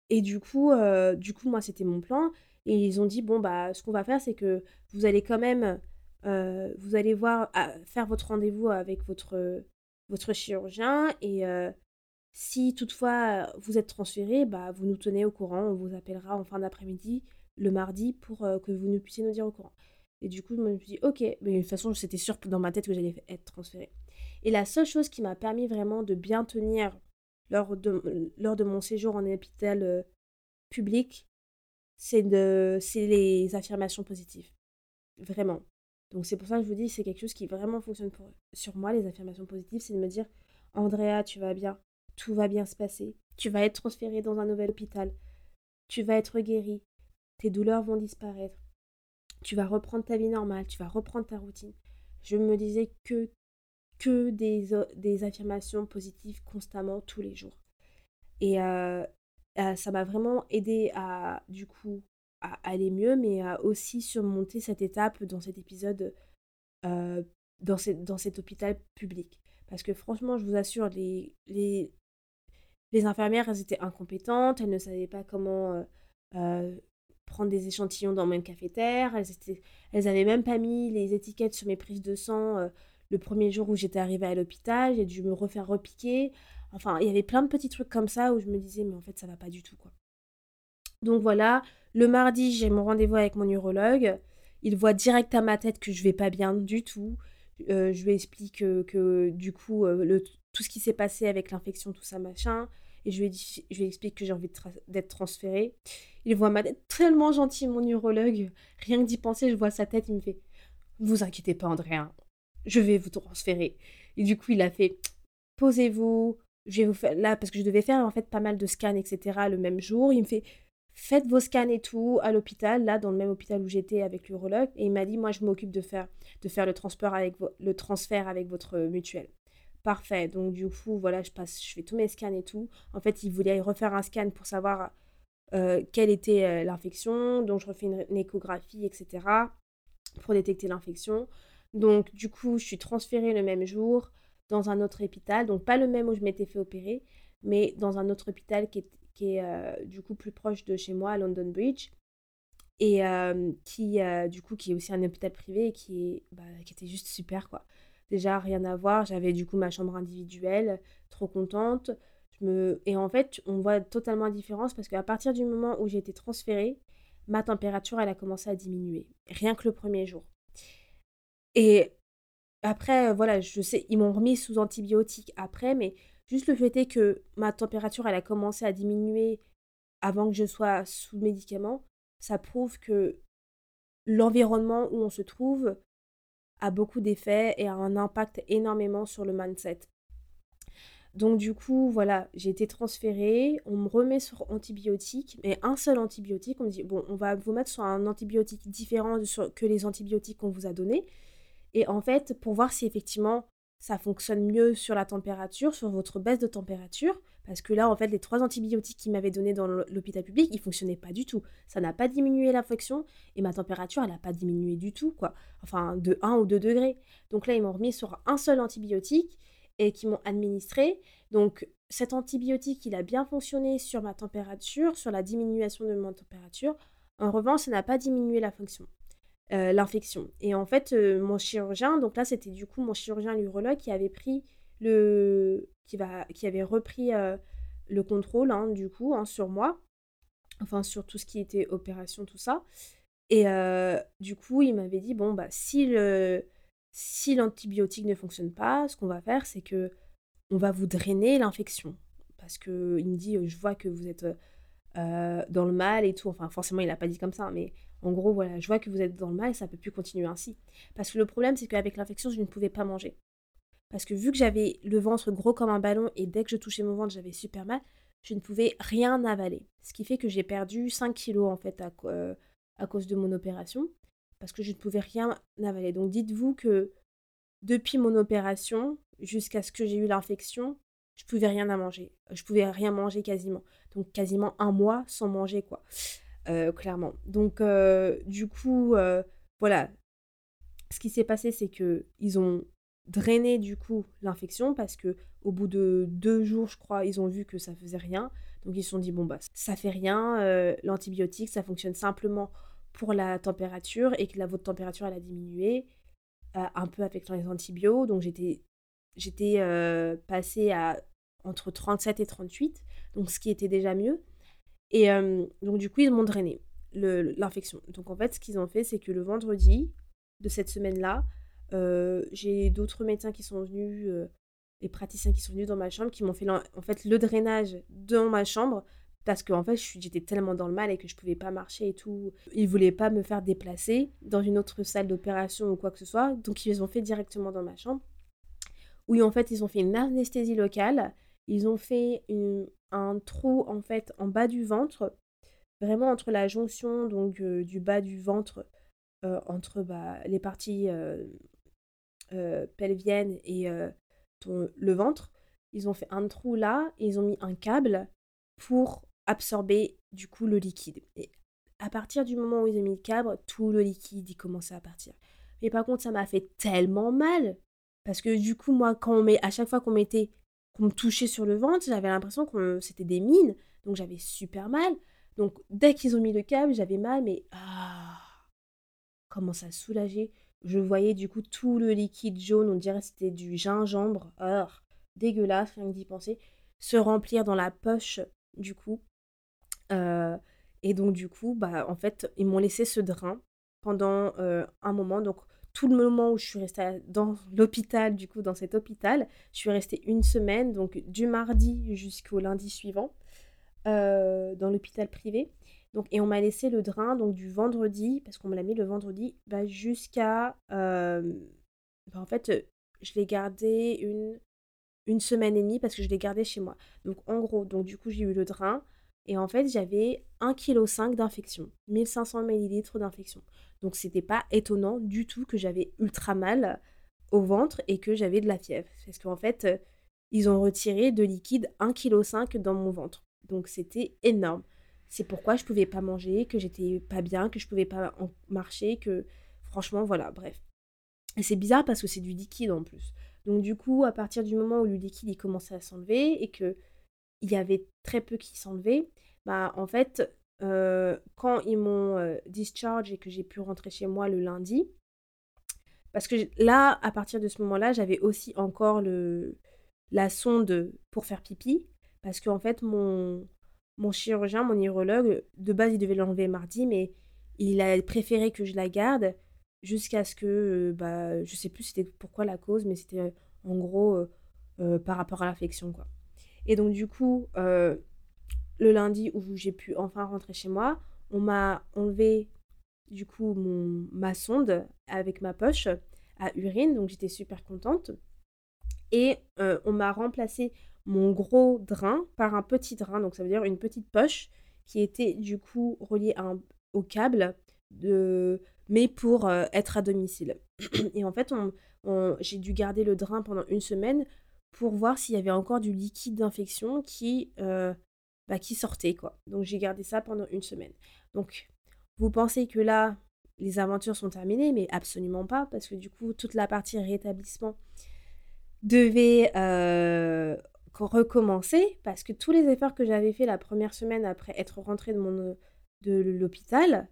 et du, coup, du coup, moi, c'était mon plan. Et ils ont dit, bon, bah, ce qu'on va faire, c'est que vous allez quand même, vous allez voir, faire votre rendez-vous avec votre, votre chirurgien. Et si toutefois vous êtes transféré, bah, vous nous tenez au courant. On vous appellera en fin d'après-midi, le mardi, pour que vous nous puissiez nous dire au courant. Et du coup, je me suis dit, ok, mais de toute façon, c'était sûr dans ma tête que j'allais être transférée. Et la seule chose qui m'a permis vraiment de bien tenir lors de, mon séjour en hôpital euh, public, c'est les affirmations positives. Vraiment. Donc c'est pour ça que je vous dis, c'est quelque chose qui vraiment fonctionne pour, sur moi, les affirmations positives, c'est de me dire, Andrea, tu vas bien, tout va bien se passer, tu vas être transféré dans un nouvel hôpital, tu vas être guéri, tes douleurs vont disparaître, tu vas reprendre ta vie normale, tu vas reprendre ta routine. Je me disais que, que des, des affirmations positives constamment tous les jours. Et euh, euh, ça m'a vraiment aidé à, du coup, à aller mieux, mais à aussi surmonter cette étape dans cet épisode, euh, dans, dans cet hôpital public. Parce que franchement, je vous assure, les, les, les infirmières, elles étaient incompétentes, elles ne savaient pas comment prendre des échantillons dans même cafetière. Elles, elles avaient même pas mis les étiquettes sur mes prises de sang euh, le premier jour où j'étais arrivée à l'hôpital. J'ai dû me refaire repiquer. Enfin, il y avait plein de petits trucs comme ça où je me disais, mais en fait, ça va pas du tout, quoi. Donc voilà, le mardi, j'ai mon rendez-vous avec mon urologue. Il voit direct à ma tête que je vais pas bien du tout. Euh, je lui explique que, du coup, euh, tout ce qui s'est passé avec l'infection, tout ça, machin. Et je lui, explique que j'ai envie d'être transférée. Il voit ma tête tellement gentil, mon urologue. Rien que d'y penser, je vois sa tête, il me fait Vous inquiétez pas, Andréa, je vais vous transférer. Et du coup, il a fait Posez-vous, je vais vous faire là, parce que je devais faire en fait pas mal de scans, etc. le même jour. Il me fait Faites vos scans et tout à l'hôpital, là, dans le même hôpital où j'étais avec l'urologue. Et il m'a dit Moi, je m'occupe de faire, de faire le, transfert avec le transfert avec votre mutuelle. Parfait. Donc, du coup, voilà, je passe, je fais tous mes scans et tout. En fait, il voulait refaire un scan pour savoir euh, quelle était euh, l'infection, donc je refais une, échographie, etc. pour détecter l'infection. Donc du coup, je suis transférée le même jour dans un autre hôpital, donc pas le même où je m'étais fait opérer, mais dans un autre hôpital qui est, euh, du coup plus proche de chez moi, à London Bridge, et qui du coup qui est aussi un hôpital privé et qui, bah, qui était juste super quoi. Déjà rien à voir, j'avais du coup ma chambre individuelle, trop contente. Et en fait, on voit totalement la différence parce qu'à partir du moment où j'ai été transférée, ma température, elle a commencé à diminuer. Rien que le premier jour. Et après, voilà, je sais, ils m'ont remis sous antibiotiques après, mais juste le fait est que ma température, elle a commencé à diminuer avant que je sois sous médicaments, ça prouve que l'environnement où on se trouve beaucoup d'effets et a un impact énormément sur le mindset. Donc du coup, voilà, j'ai été transférée, on me remet sur antibiotiques, mais un seul antibiotique, on me dit, bon, on va vous mettre sur un antibiotique différent que les antibiotiques qu'on vous a donnés. Et en fait, pour voir si effectivement ça fonctionne mieux sur la température, sur votre baisse de température, parce que là, en fait, les trois antibiotiques qu'ils m'avaient donnés dans l'hôpital public, ils fonctionnaient pas du tout. Ça n'a pas diminué l'infection et ma température, elle n'a pas diminué du tout, quoi. Enfin, de 1 ou 2 degrés. Donc là, ils m'ont remis sur un seul antibiotique et qui m'ont administré. Donc cet antibiotique, il a bien fonctionné sur ma température, sur la diminution de ma température. En revanche, ça n'a pas diminué la fonction, euh, l'infection. Et en fait, euh, mon chirurgien, donc là, c'était du coup mon chirurgien l'urologue qui avait pris qui va, qui avait repris euh, le contrôle, hein, du coup, hein, sur moi, enfin sur tout ce qui était opération, tout ça. Et du coup, il m'avait dit bon bah si le si l'antibiotique ne fonctionne pas, ce qu'on va faire, c'est que on va vous drainer l'infection. Parce qu'il me dit, je vois que vous êtes dans le mal et tout. Enfin, forcément, il n'a pas dit comme ça, mais en gros, voilà, je vois que vous êtes dans le mal et ça ne peut plus continuer ainsi. Parce que le problème, c'est qu'avec l'infection, je ne pouvais pas manger. Parce que vu que j'avais le ventre gros comme un ballon et dès que je touchais mon ventre, j'avais super mal, je ne pouvais rien avaler. Ce qui fait que j'ai perdu 5 kilos en fait à, à cause de mon opération. Parce que je ne pouvais rien avaler. Donc dites-vous que depuis mon opération jusqu'à ce que j'ai eu l'infection, je pouvais rien à manger. Je pouvais rien manger quasiment. Donc quasiment un mois sans manger quoi. Euh, clairement. Donc euh, du coup, euh, voilà. Ce qui s'est passé, c'est que ils ont drainé du coup l'infection parce que au bout de deux jours, je crois, ils ont vu que ça faisait rien. Donc ils se sont dit bon bah ça fait rien. L'antibiotique, ça fonctionne simplement pour la température et que la votre température elle a diminué un peu avec les antibiotiques. Donc j'étais j'étais passée à entre 37 et 38, donc ce qui était déjà mieux. Et donc du coup, ils m'ont drainé l'infection. Donc en fait, ce qu'ils ont fait, c'est que le vendredi de cette semaine-là, j'ai d'autres médecins qui sont venus, les praticiens qui sont venus dans ma chambre, qui m'ont fait en fait le drainage dans ma chambre parce qu'en en fait j'étais tellement dans le mal et que je pouvais pas marcher et tout. Ils voulaient pas me faire déplacer dans une autre salle d'opération ou quoi que ce soit, donc ils les ont fait directement dans ma chambre. Oui, en fait ils ont fait une anesthésie locale, ils ont fait un trou en fait en bas du ventre, vraiment entre la jonction donc euh, du bas du ventre euh, entre bah, les parties euh, pelviennes et le ventre. Ils ont fait un trou là et ils ont mis un câble pour absorber du coup le liquide. Et à partir du moment où ils ont mis le câble, tout le liquide il commençait à partir. Mais par contre, ça m'a fait tellement mal parce que du coup, moi, quand on met, à chaque fois qu'on mettait qu'on me touchait sur le ventre, j'avais l'impression que c'était des mines, donc j'avais super mal. Donc dès qu'ils ont mis le câble, j'avais mal, mais ah, comment ça soulageait. Je voyais du coup tout le liquide jaune, on dirait c'était du gingembre, oh, dégueulasse, rien que d'y penser, se remplir dans la poche du coup. Euh, et donc du coup, bah en fait, ils m'ont laissé ce drain pendant euh, un moment. Donc tout le moment où je suis restée dans l'hôpital, du coup, dans cet hôpital, je suis restée une semaine, donc du mardi jusqu'au lundi suivant, euh, dans l'hôpital privé. Et on m'a laissé le drain donc du vendredi, parce qu'on me l'a mis le vendredi, bah, jusqu'à... Euh, bah, en fait, je l'ai gardé une, une semaine et demie parce que je l'ai gardé chez moi. Donc en gros, donc du coup j'ai eu le drain et en fait j'avais 1,5 kg d'infection, 1500 ml d'infection. Donc c'était pas étonnant du tout que j'avais ultra mal au ventre et que j'avais de la fièvre. Parce qu'en fait, euh, ils ont retiré de liquide 1,5 kg dans mon ventre. Donc c'était énorme. C'est pourquoi je pouvais pas manger, que j'étais pas bien, que je pouvais pas marcher, que franchement voilà, bref. Et c'est bizarre parce que c'est du liquide en plus. Donc du coup, à partir du moment où le liquide il commençait à s'enlever et que il y avait très peu qui s'enlevaient, bah en fait, euh, quand ils m'ont euh, discharge et que j'ai pu rentrer chez moi le lundi, parce que là, à partir de ce moment-là, j'avais aussi encore le, la sonde pour faire pipi, parce qu'en fait, mon, mon chirurgien, mon neurologue, de base, il devait l'enlever mardi, mais il a préféré que je la garde jusqu'à ce que, euh, bah, je sais plus c'était pourquoi la cause, mais c'était en gros par rapport à l'infection, quoi. Et donc, du coup, le lundi où j'ai pu enfin rentrer chez moi, on m'a enlevé du coup mon, ma sonde avec ma poche à urine, donc j'étais super contente. Et euh, on m'a remplacé mon gros drain par un petit drain, donc ça veut dire une petite poche qui était du coup reliée au câble, de, mais pour euh, être à domicile. Et en fait, j'ai dû garder le drain pendant une semaine pour voir s'il y avait encore du liquide d'infection qui euh, bah, qui sortait, quoi. Donc j'ai gardé ça pendant une semaine. Donc vous pensez que là, les aventures sont terminées, mais absolument pas, parce que du coup, toute la partie rétablissement devait euh, recommencer, parce que tous les efforts que j'avais fait la première semaine après être rentrée de, mon, de l'hôpital,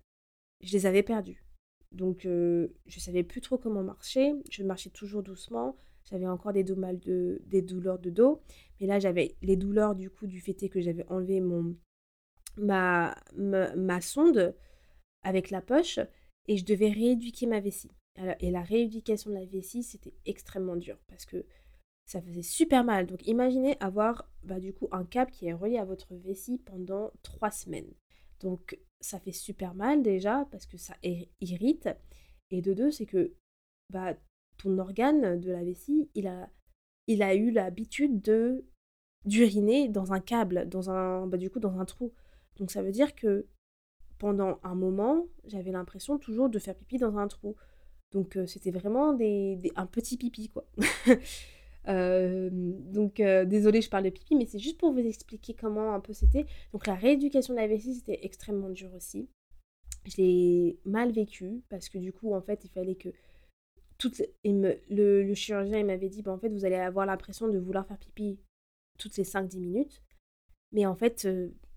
je les avais perdus. Donc euh, je savais plus trop comment marcher, je marchais toujours doucement, j'avais encore des, de, des douleurs de dos. Mais là, j'avais les douleurs du coup du fait que j'avais enlevé mon, ma, ma, sonde avec la poche et je devais rééduquer ma vessie. et la rééducation de la vessie, c'était extrêmement dur parce que ça faisait super mal. Donc imaginez avoir bah, du coup un câble qui est relié à votre vessie pendant trois semaines. Donc ça fait super mal déjà parce que ça irrite. Et de deux, c'est que bah, ton organe de la vessie, il a, eu l'habitude de d'uriner dans un câble, dans un, bah, du coup dans un trou. Donc ça veut dire que pendant un moment, j'avais l'impression toujours de faire pipi dans un trou. Donc c'était vraiment un petit pipi quoi. donc désolé je parle de pipi, mais c'est juste pour vous expliquer comment un peu c'était. Donc la rééducation de la vessie c'était extrêmement dur aussi. Je l'ai mal vécu parce que du coup en fait il fallait que toutes me, le, chirurgien il m'avait dit bah, en fait vous allez avoir l'impression de vouloir faire pipi toutes les 5-10 minutes, mais en fait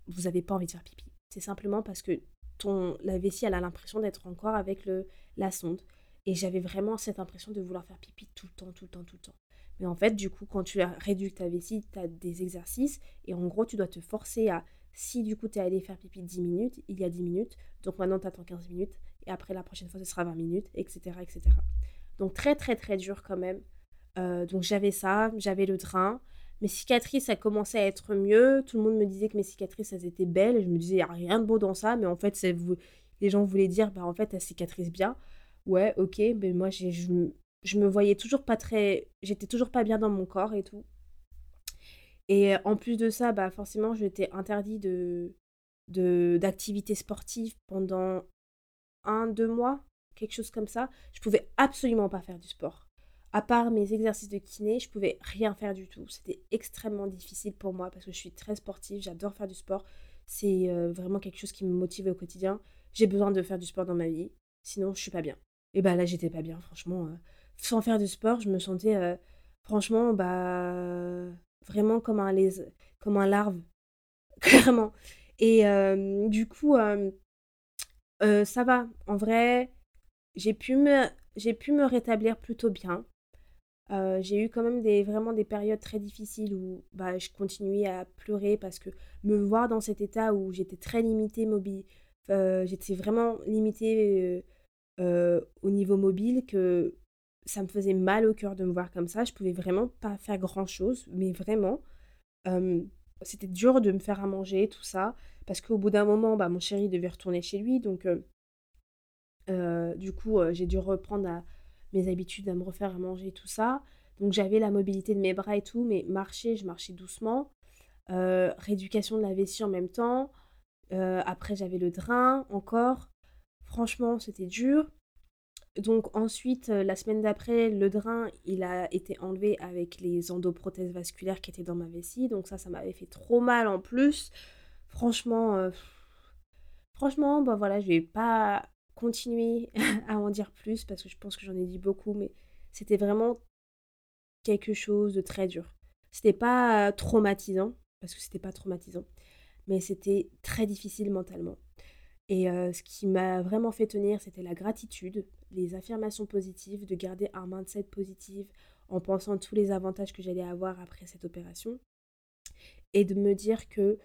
vous n'avez pas envie de faire pipi. C'est simplement parce que ton, la vessie elle a l'impression d'être encore avec le, la sonde. Et j'avais vraiment cette impression de vouloir faire pipi tout le temps, tout le temps, tout le temps. Mais en fait, du coup, quand tu réduis ta vessie, tu as des exercices. Et en gros, tu dois te forcer à, si du coup tu es allé faire pipi 10 minutes, il y a 10 minutes. Donc maintenant, tu attends 15 minutes. Et après, la prochaine fois, ce sera 20 minutes, etc. etc. Donc très, très, très dur quand même. Euh, donc j'avais ça, j'avais le drain. Mes cicatrices, ça commençait à être mieux. Tout le monde me disait que mes cicatrices, elles étaient belles. Je me disais, il n'y a rien de beau dans ça. Mais en fait, les gens voulaient dire, bah en fait, elles cicatrisent bien ouais, ok, mais moi, je, je me voyais toujours pas très. J'étais toujours pas bien dans mon corps et tout. Et en plus de ça, bah forcément, j'étais interdit de d'activités sportives pendant un, deux mois, quelque chose comme ça. Je pouvais absolument pas faire du sport. À part mes exercices de kiné, je pouvais rien faire du tout. C'était extrêmement difficile pour moi parce que je suis très sportive, j'adore faire du sport. C'est euh, vraiment quelque chose qui me motive au quotidien. J'ai besoin de faire du sport dans ma vie, sinon je suis pas bien. Et bah là, j'étais pas bien, franchement. Euh, sans faire du sport, je me sentais, euh, franchement, bah, vraiment comme un, comme un larve, clairement. Et euh, du coup, ça va. En vrai, j'ai pu me, pu me rétablir plutôt bien. j'ai eu quand même des, vraiment des périodes très difficiles où bah, je continuais à pleurer parce que me voir dans cet état où j'étais très limitée mobile, j'étais vraiment limitée au niveau mobile que ça me faisait mal au cœur de me voir comme ça. Je pouvais vraiment pas faire grand chose, mais vraiment, c'était dur de me faire à manger, tout ça, parce qu'au bout d'un moment, bah, mon chéri devait retourner chez lui, donc du coup, j'ai dû reprendre mes habitudes à me refaire à manger, tout ça. Donc j'avais la mobilité de mes bras et tout, mais marcher, je marchais doucement. rééducation de la vessie en même temps. après, j'avais le drain encore. Franchement, c'était dur. Donc ensuite, euh, la semaine d'après, le drain, il a été enlevé avec les endoprothèses vasculaires qui étaient dans ma vessie. Donc ça, ça m'avait fait trop mal en plus. Franchement, euh, franchement, bah voilà, je vais pas continuer à en dire plus parce que je pense que j'en ai dit beaucoup, mais c'était vraiment quelque chose de très dur. C'était pas traumatisant, parce que c'était pas traumatisant, mais c'était très difficile mentalement. Et ce qui m'a vraiment fait tenir, c'était la gratitude, les affirmations positives, de garder un mindset positif en pensant tous les avantages que j'allais avoir après cette opération. Et de me dire que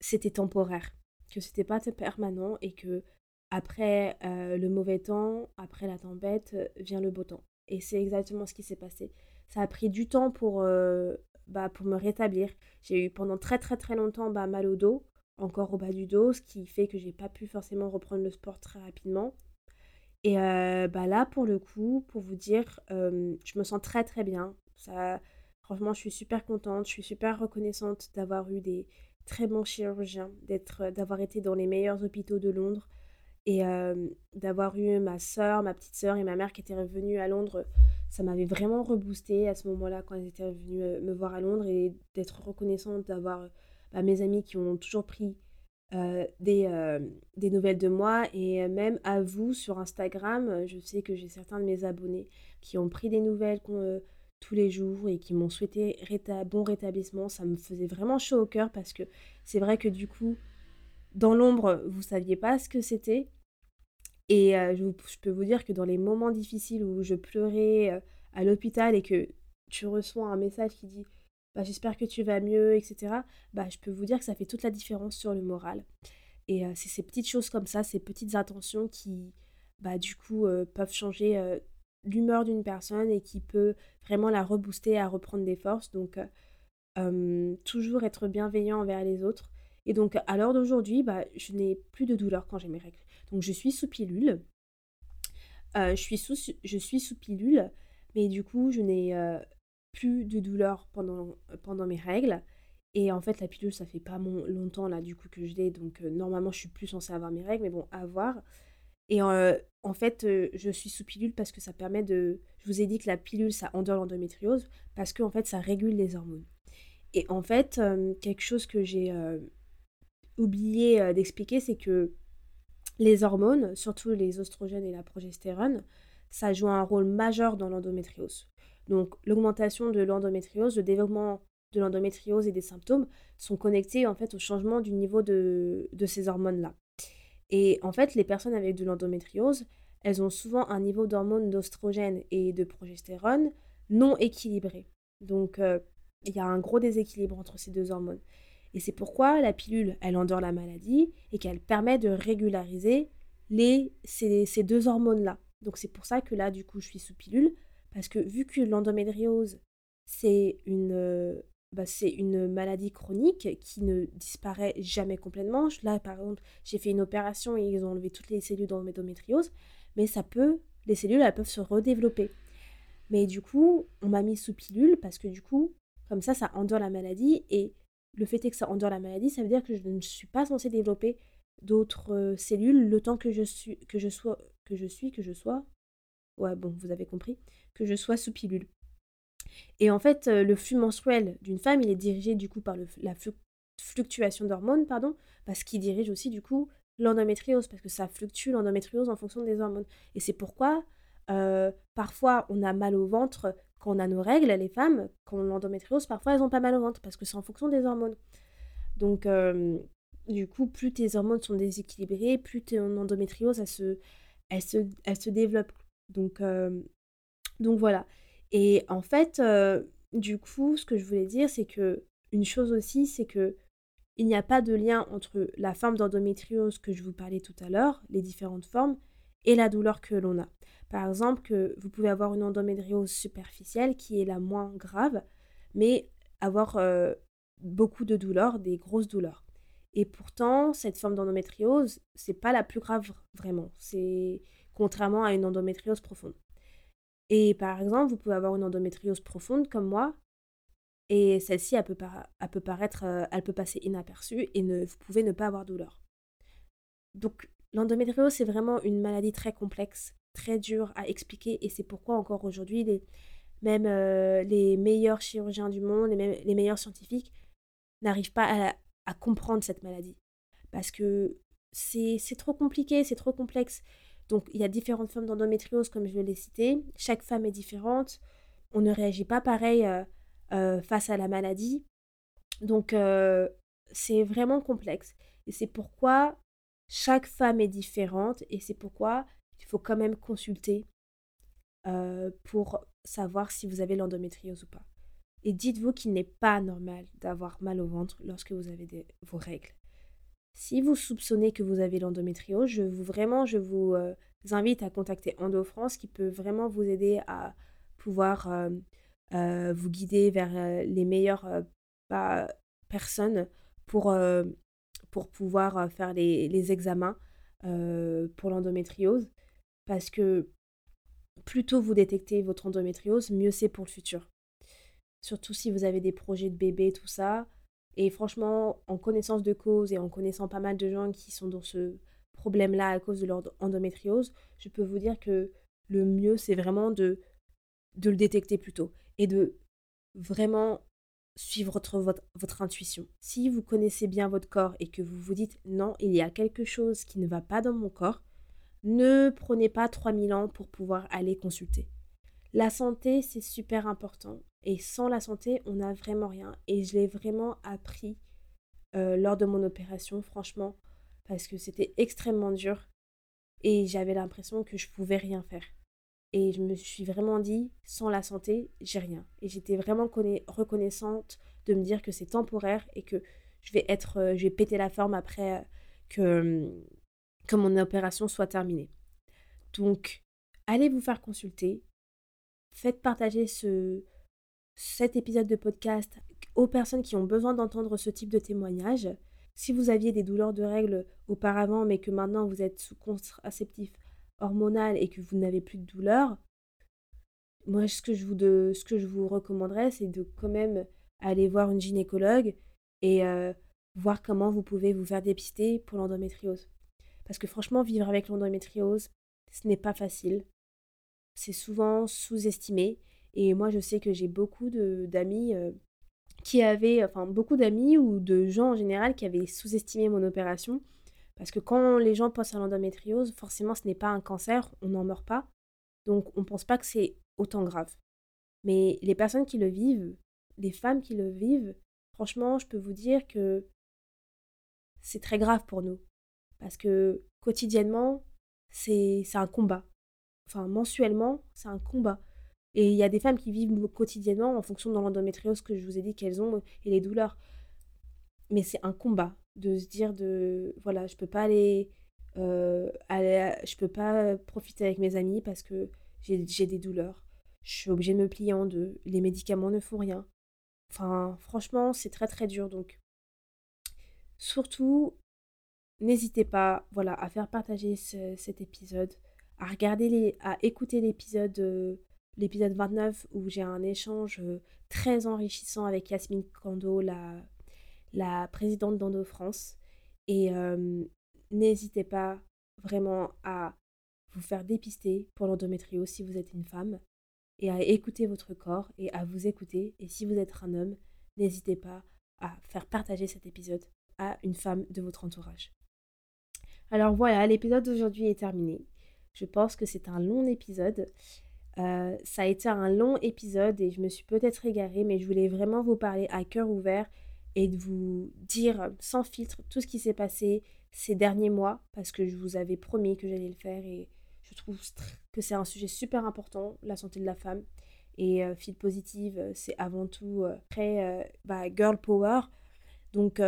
c'était temporaire, que c'était pas permanent et que après le mauvais temps, après la tempête, vient le beau temps. Et c'est exactement ce qui s'est passé. Ça a pris du temps pour, bah, pour me rétablir. J'ai eu pendant très très très longtemps bah, mal au dos encore au bas du dos, ce qui fait que j'ai pas pu forcément reprendre le sport très rapidement. Et euh, bah là, pour le coup, pour vous dire, euh, je me sens très très bien. Ça, franchement, je suis super contente, je suis super reconnaissante d'avoir eu des très bons chirurgiens, d'avoir été dans les meilleurs hôpitaux de Londres et euh, d'avoir eu ma soeur, ma petite soeur et ma mère qui étaient revenues à Londres. Ça m'avait vraiment reboosté à ce moment-là quand elles étaient revenues me voir à Londres et d'être reconnaissante d'avoir bah, mes amis qui ont toujours pris des, des, nouvelles de moi et même à vous sur Instagram. Je sais que j'ai certains de mes abonnés qui ont pris des nouvelles tous les jours et qui m'ont souhaité bon rétablissement. Ça me faisait vraiment chaud au cœur parce que c'est vrai que du coup, dans l'ombre, vous saviez pas ce que c'était. Et je, je, peux vous dire que dans les moments difficiles où je pleurais à l'hôpital et que tu reçois un message qui dit bah, j'espère que tu vas mieux, etc., bah, je peux vous dire que ça fait toute la différence sur le moral. Et c'est ces petites choses comme ça, ces petites intentions qui, bah, du coup, peuvent changer l'humeur d'une personne et qui peut vraiment la rebooster à reprendre des forces. Donc, toujours être bienveillant envers les autres. Et donc, à l'heure d'aujourd'hui, bah, je n'ai plus de douleur quand j'ai mes règles. Donc, je suis sous pilule. je, suis sous, je suis sous pilule, mais du coup, je n'ai plus de douleur pendant, pendant mes règles. Et en fait, la pilule, ça fait pas longtemps là, du coup, que je l'ai. Donc, normalement, je suis plus censée avoir mes règles, mais bon, à voir. Et en fait, je suis sous pilule parce que ça permet de. Je vous ai dit que la pilule, ça endort l'endométriose parce qu'en fait, ça régule les hormones. Et en fait, quelque chose que j'ai oublié d'expliquer, c'est que les hormones, surtout les oestrogènes et la progestérone, ça joue un rôle majeur dans l'endométriose. Donc, l'augmentation de l'endométriose, le développement de l'endométriose et des symptômes sont connectés en fait au changement du niveau de, de ces hormones-là. Et en fait, les personnes avec de l'endométriose, elles ont souvent un niveau d'hormones d'ostrogène et de progestérone non équilibré. Donc, euh, il y a un gros déséquilibre entre ces deux hormones. Et c'est pourquoi la pilule, elle endort la maladie et qu'elle permet de régulariser les, ces, ces deux hormones-là. Donc c'est pour ça que là, du coup, je suis sous pilule, parce que vu que l'endométriose, c'est une, bah, c'est une maladie chronique qui ne disparaît jamais complètement. Là, par exemple, j'ai fait une opération et ils ont enlevé toutes les cellules d'endométriose, mais ça peut, les cellules, elles peuvent se redévelopper. Mais du coup, on m'a mis sous pilule parce que du coup, comme ça, ça endort la maladie et le fait est que ça endort la maladie, ça veut dire que je ne suis pas censée développer d'autres euh, cellules le temps que je suis, que je sois, que je suis, que je sois. Ouais, bon, vous avez compris, que je sois sous pilule. Et en fait, euh, le flux menstruel d'une femme, il est dirigé du coup par la fluctuation d'hormones, pardon, parce qu'il dirige aussi du coup l'endométriose, parce que ça fluctue l'endométriose en fonction des hormones. Et c'est pourquoi euh, parfois on a mal au ventre quand on a nos règles, les femmes, quand on a l'endométriose, parfois elles n'ont pas mal au ventre, parce que c'est en fonction des hormones. Donc, euh, du coup, plus tes hormones sont déséquilibrées, plus ton endométriose, elle se, elle se, elle se développe. Donc, donc voilà. Et en fait, du coup, ce que je voulais dire, c'est que une chose aussi, c'est que il n'y a pas de lien entre la forme d'endométriose que je vous parlais tout à l'heure, les différentes formes, et la douleur que l'on a. Par exemple, que vous pouvez avoir une endométriose superficielle qui est la moins grave, mais avoir beaucoup de douleurs, des grosses douleurs. Et pourtant, cette forme d'endométriose, c'est pas la plus grave vraiment. C'est contrairement à une endométriose profonde. Et par exemple, vous pouvez avoir une endométriose profonde comme moi, et celle-ci, elle, peut peut paraître, euh, elle peut passer inaperçue et ne, vous pouvez ne pas avoir douleur. Donc, l'endométriose, c'est vraiment une maladie très complexe, très dure à expliquer, et c'est pourquoi encore aujourd'hui, même euh, les meilleurs chirurgiens du monde, les, les meilleurs scientifiques, n'arrivent pas à, à comprendre cette maladie. Parce que c'est trop compliqué, c'est trop complexe. Donc il y a différentes formes d'endométriose comme je l'ai cité. Chaque femme est différente. On ne réagit pas pareil euh, euh, face à la maladie. Donc euh, c'est vraiment complexe. Et c'est pourquoi chaque femme est différente et c'est pourquoi il faut quand même consulter pour savoir si vous avez l'endométriose ou pas. Et dites-vous qu'il n'est pas normal d'avoir mal au ventre lorsque vous avez vos règles. Si vous soupçonnez que vous avez l'endométriose, je vous vraiment je vous euh, invite à contacter Endo France qui peut vraiment vous aider à pouvoir euh, euh, vous guider vers les meilleures personnes pour, pour pouvoir faire les, les examens pour l'endométriose. Parce que plus tôt vous détectez votre endométriose, mieux c'est pour le futur. Surtout si vous avez des projets de bébé, tout ça. Et franchement, en connaissance de cause et en connaissant pas mal de gens qui sont dans ce problème-là à cause de leur endométriose, je peux vous dire que le mieux, c'est vraiment de, de le détecter plus tôt et de vraiment suivre votre, votre, votre, intuition. Si vous connaissez bien votre corps et que vous vous dites non, il y a quelque chose qui ne va pas dans mon corps, ne prenez pas 3000 ans pour pouvoir aller consulter. La santé, c'est super important. Et sans la santé, on n'a vraiment rien. Et je l'ai vraiment appris euh, lors de mon opération, franchement, parce que c'était extrêmement dur. Et j'avais l'impression que je pouvais rien faire. Et je me suis vraiment dit, sans la santé, j'ai rien. Et j'étais vraiment reconnaissante de me dire que c'est temporaire et que je vais être, euh, je vais péter la forme après euh, que, que mon opération soit terminée. Donc, allez vous faire consulter, faites partager ce, cet épisode de podcast aux personnes qui ont besoin d'entendre ce type de témoignage. Si vous aviez des douleurs de règles auparavant, mais que maintenant vous êtes sous contraceptif hormonal et que vous n'avez plus de douleur, moi, ce que je vous, ce que je vous recommanderais, c'est de quand même aller voir une gynécologue et euh, voir comment vous pouvez vous faire dépister pour l'endométriose. Parce que franchement, vivre avec l'endométriose, ce n'est pas facile. C'est souvent sous-estimé. Et moi, je sais que j'ai beaucoup d'amis euh, qui avaient, enfin beaucoup d'amis ou de gens en général qui avaient sous-estimé mon opération. Parce que quand les gens pensent à l'endométriose, forcément, ce n'est pas un cancer, on n'en meurt pas. Donc, on ne pense pas que c'est autant grave. Mais les personnes qui le vivent, les femmes qui le vivent, franchement, je peux vous dire que c'est très grave pour nous. Parce que quotidiennement, c'est un combat. Enfin, mensuellement, c'est un combat. Et il y a des femmes qui vivent quotidiennement en fonction de l'endométriose que je vous ai dit qu'elles ont et les douleurs. Mais c'est un combat de se dire de voilà, je peux pas aller, euh, aller je peux pas profiter avec mes amis parce que j'ai des douleurs. Je suis obligée de me plier en deux. Les médicaments ne font rien. Enfin, franchement, c'est très très dur. Donc, surtout, n'hésitez pas, voilà, à faire partager cet épisode, à regarder les, à écouter l'épisode, euh, l'épisode 29 où j'ai un échange euh, très enrichissant avec Yasmine Kando, la, la présidente d'Endo France. Et euh, n'hésitez pas vraiment à vous faire dépister pour l'endométriose si vous êtes une femme et à écouter votre corps et à vous écouter. Et si vous êtes un homme, n'hésitez pas à faire partager cet épisode à une femme de votre entourage. Alors voilà, l'épisode d'aujourd'hui est terminé. Je pense que c'est un long épisode. Euh, ça a été un long épisode et je me suis peut-être égarée, mais je voulais vraiment vous parler à cœur ouvert et de vous dire sans filtre tout ce qui s'est passé ces derniers mois parce que je vous avais promis que j'allais le faire et je trouve que c'est un sujet super important, la santé de la femme. Et euh, Positive, euh, c'est avant tout euh, très bah, girl power. Donc,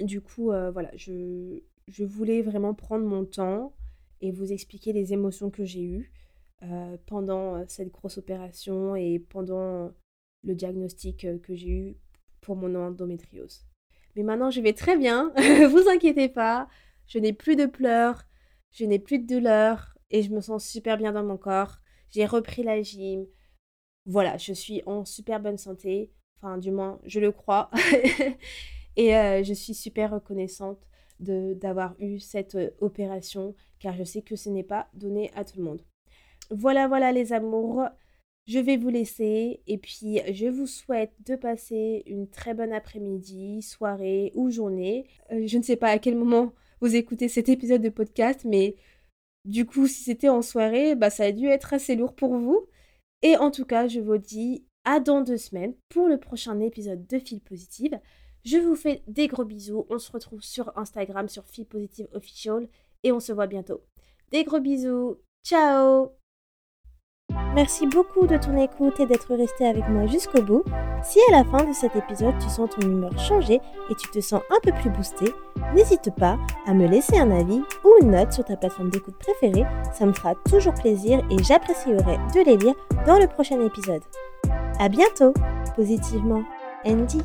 du coup, voilà, je, je, voulais vraiment prendre mon temps et vous expliquer les émotions que j'ai eues pendant cette grosse opération et pendant le diagnostic que j'ai eu pour mon endométriose. Mais maintenant, je vais très bien, vous inquiétez pas, je n'ai plus de pleurs, je n'ai plus de douleur et je me sens super bien dans mon corps. J'ai repris la gym. Voilà, je suis en super bonne santé. Enfin, du moins, je le crois. et euh, je suis super reconnaissante d'avoir eu cette euh, opération car je sais que ce n'est pas donné à tout le monde. Voilà, voilà les amours. Je vais vous laisser et puis je vous souhaite de passer une très bonne après-midi, soirée ou journée. Euh, je ne sais pas à quel moment vous écoutez cet épisode de podcast, mais du coup, si c'était en soirée, bah, ça a dû être assez lourd pour vous. Et en tout cas, je vous dis à dans deux semaines pour le prochain épisode de Fil Positive. Je vous fais des gros bisous. On se retrouve sur Instagram, sur Fil Positive Official. Et on se voit bientôt. Des gros bisous. Ciao Merci beaucoup de ton écoute et d'être resté avec moi jusqu'au bout. Si à la fin de cet épisode tu sens ton humeur changer et tu te sens un peu plus boosté, n'hésite pas à me laisser un avis ou une note sur ta plateforme d'écoute préférée, ça me fera toujours plaisir et j'apprécierai de les lire dans le prochain épisode. À bientôt, positivement, Andy.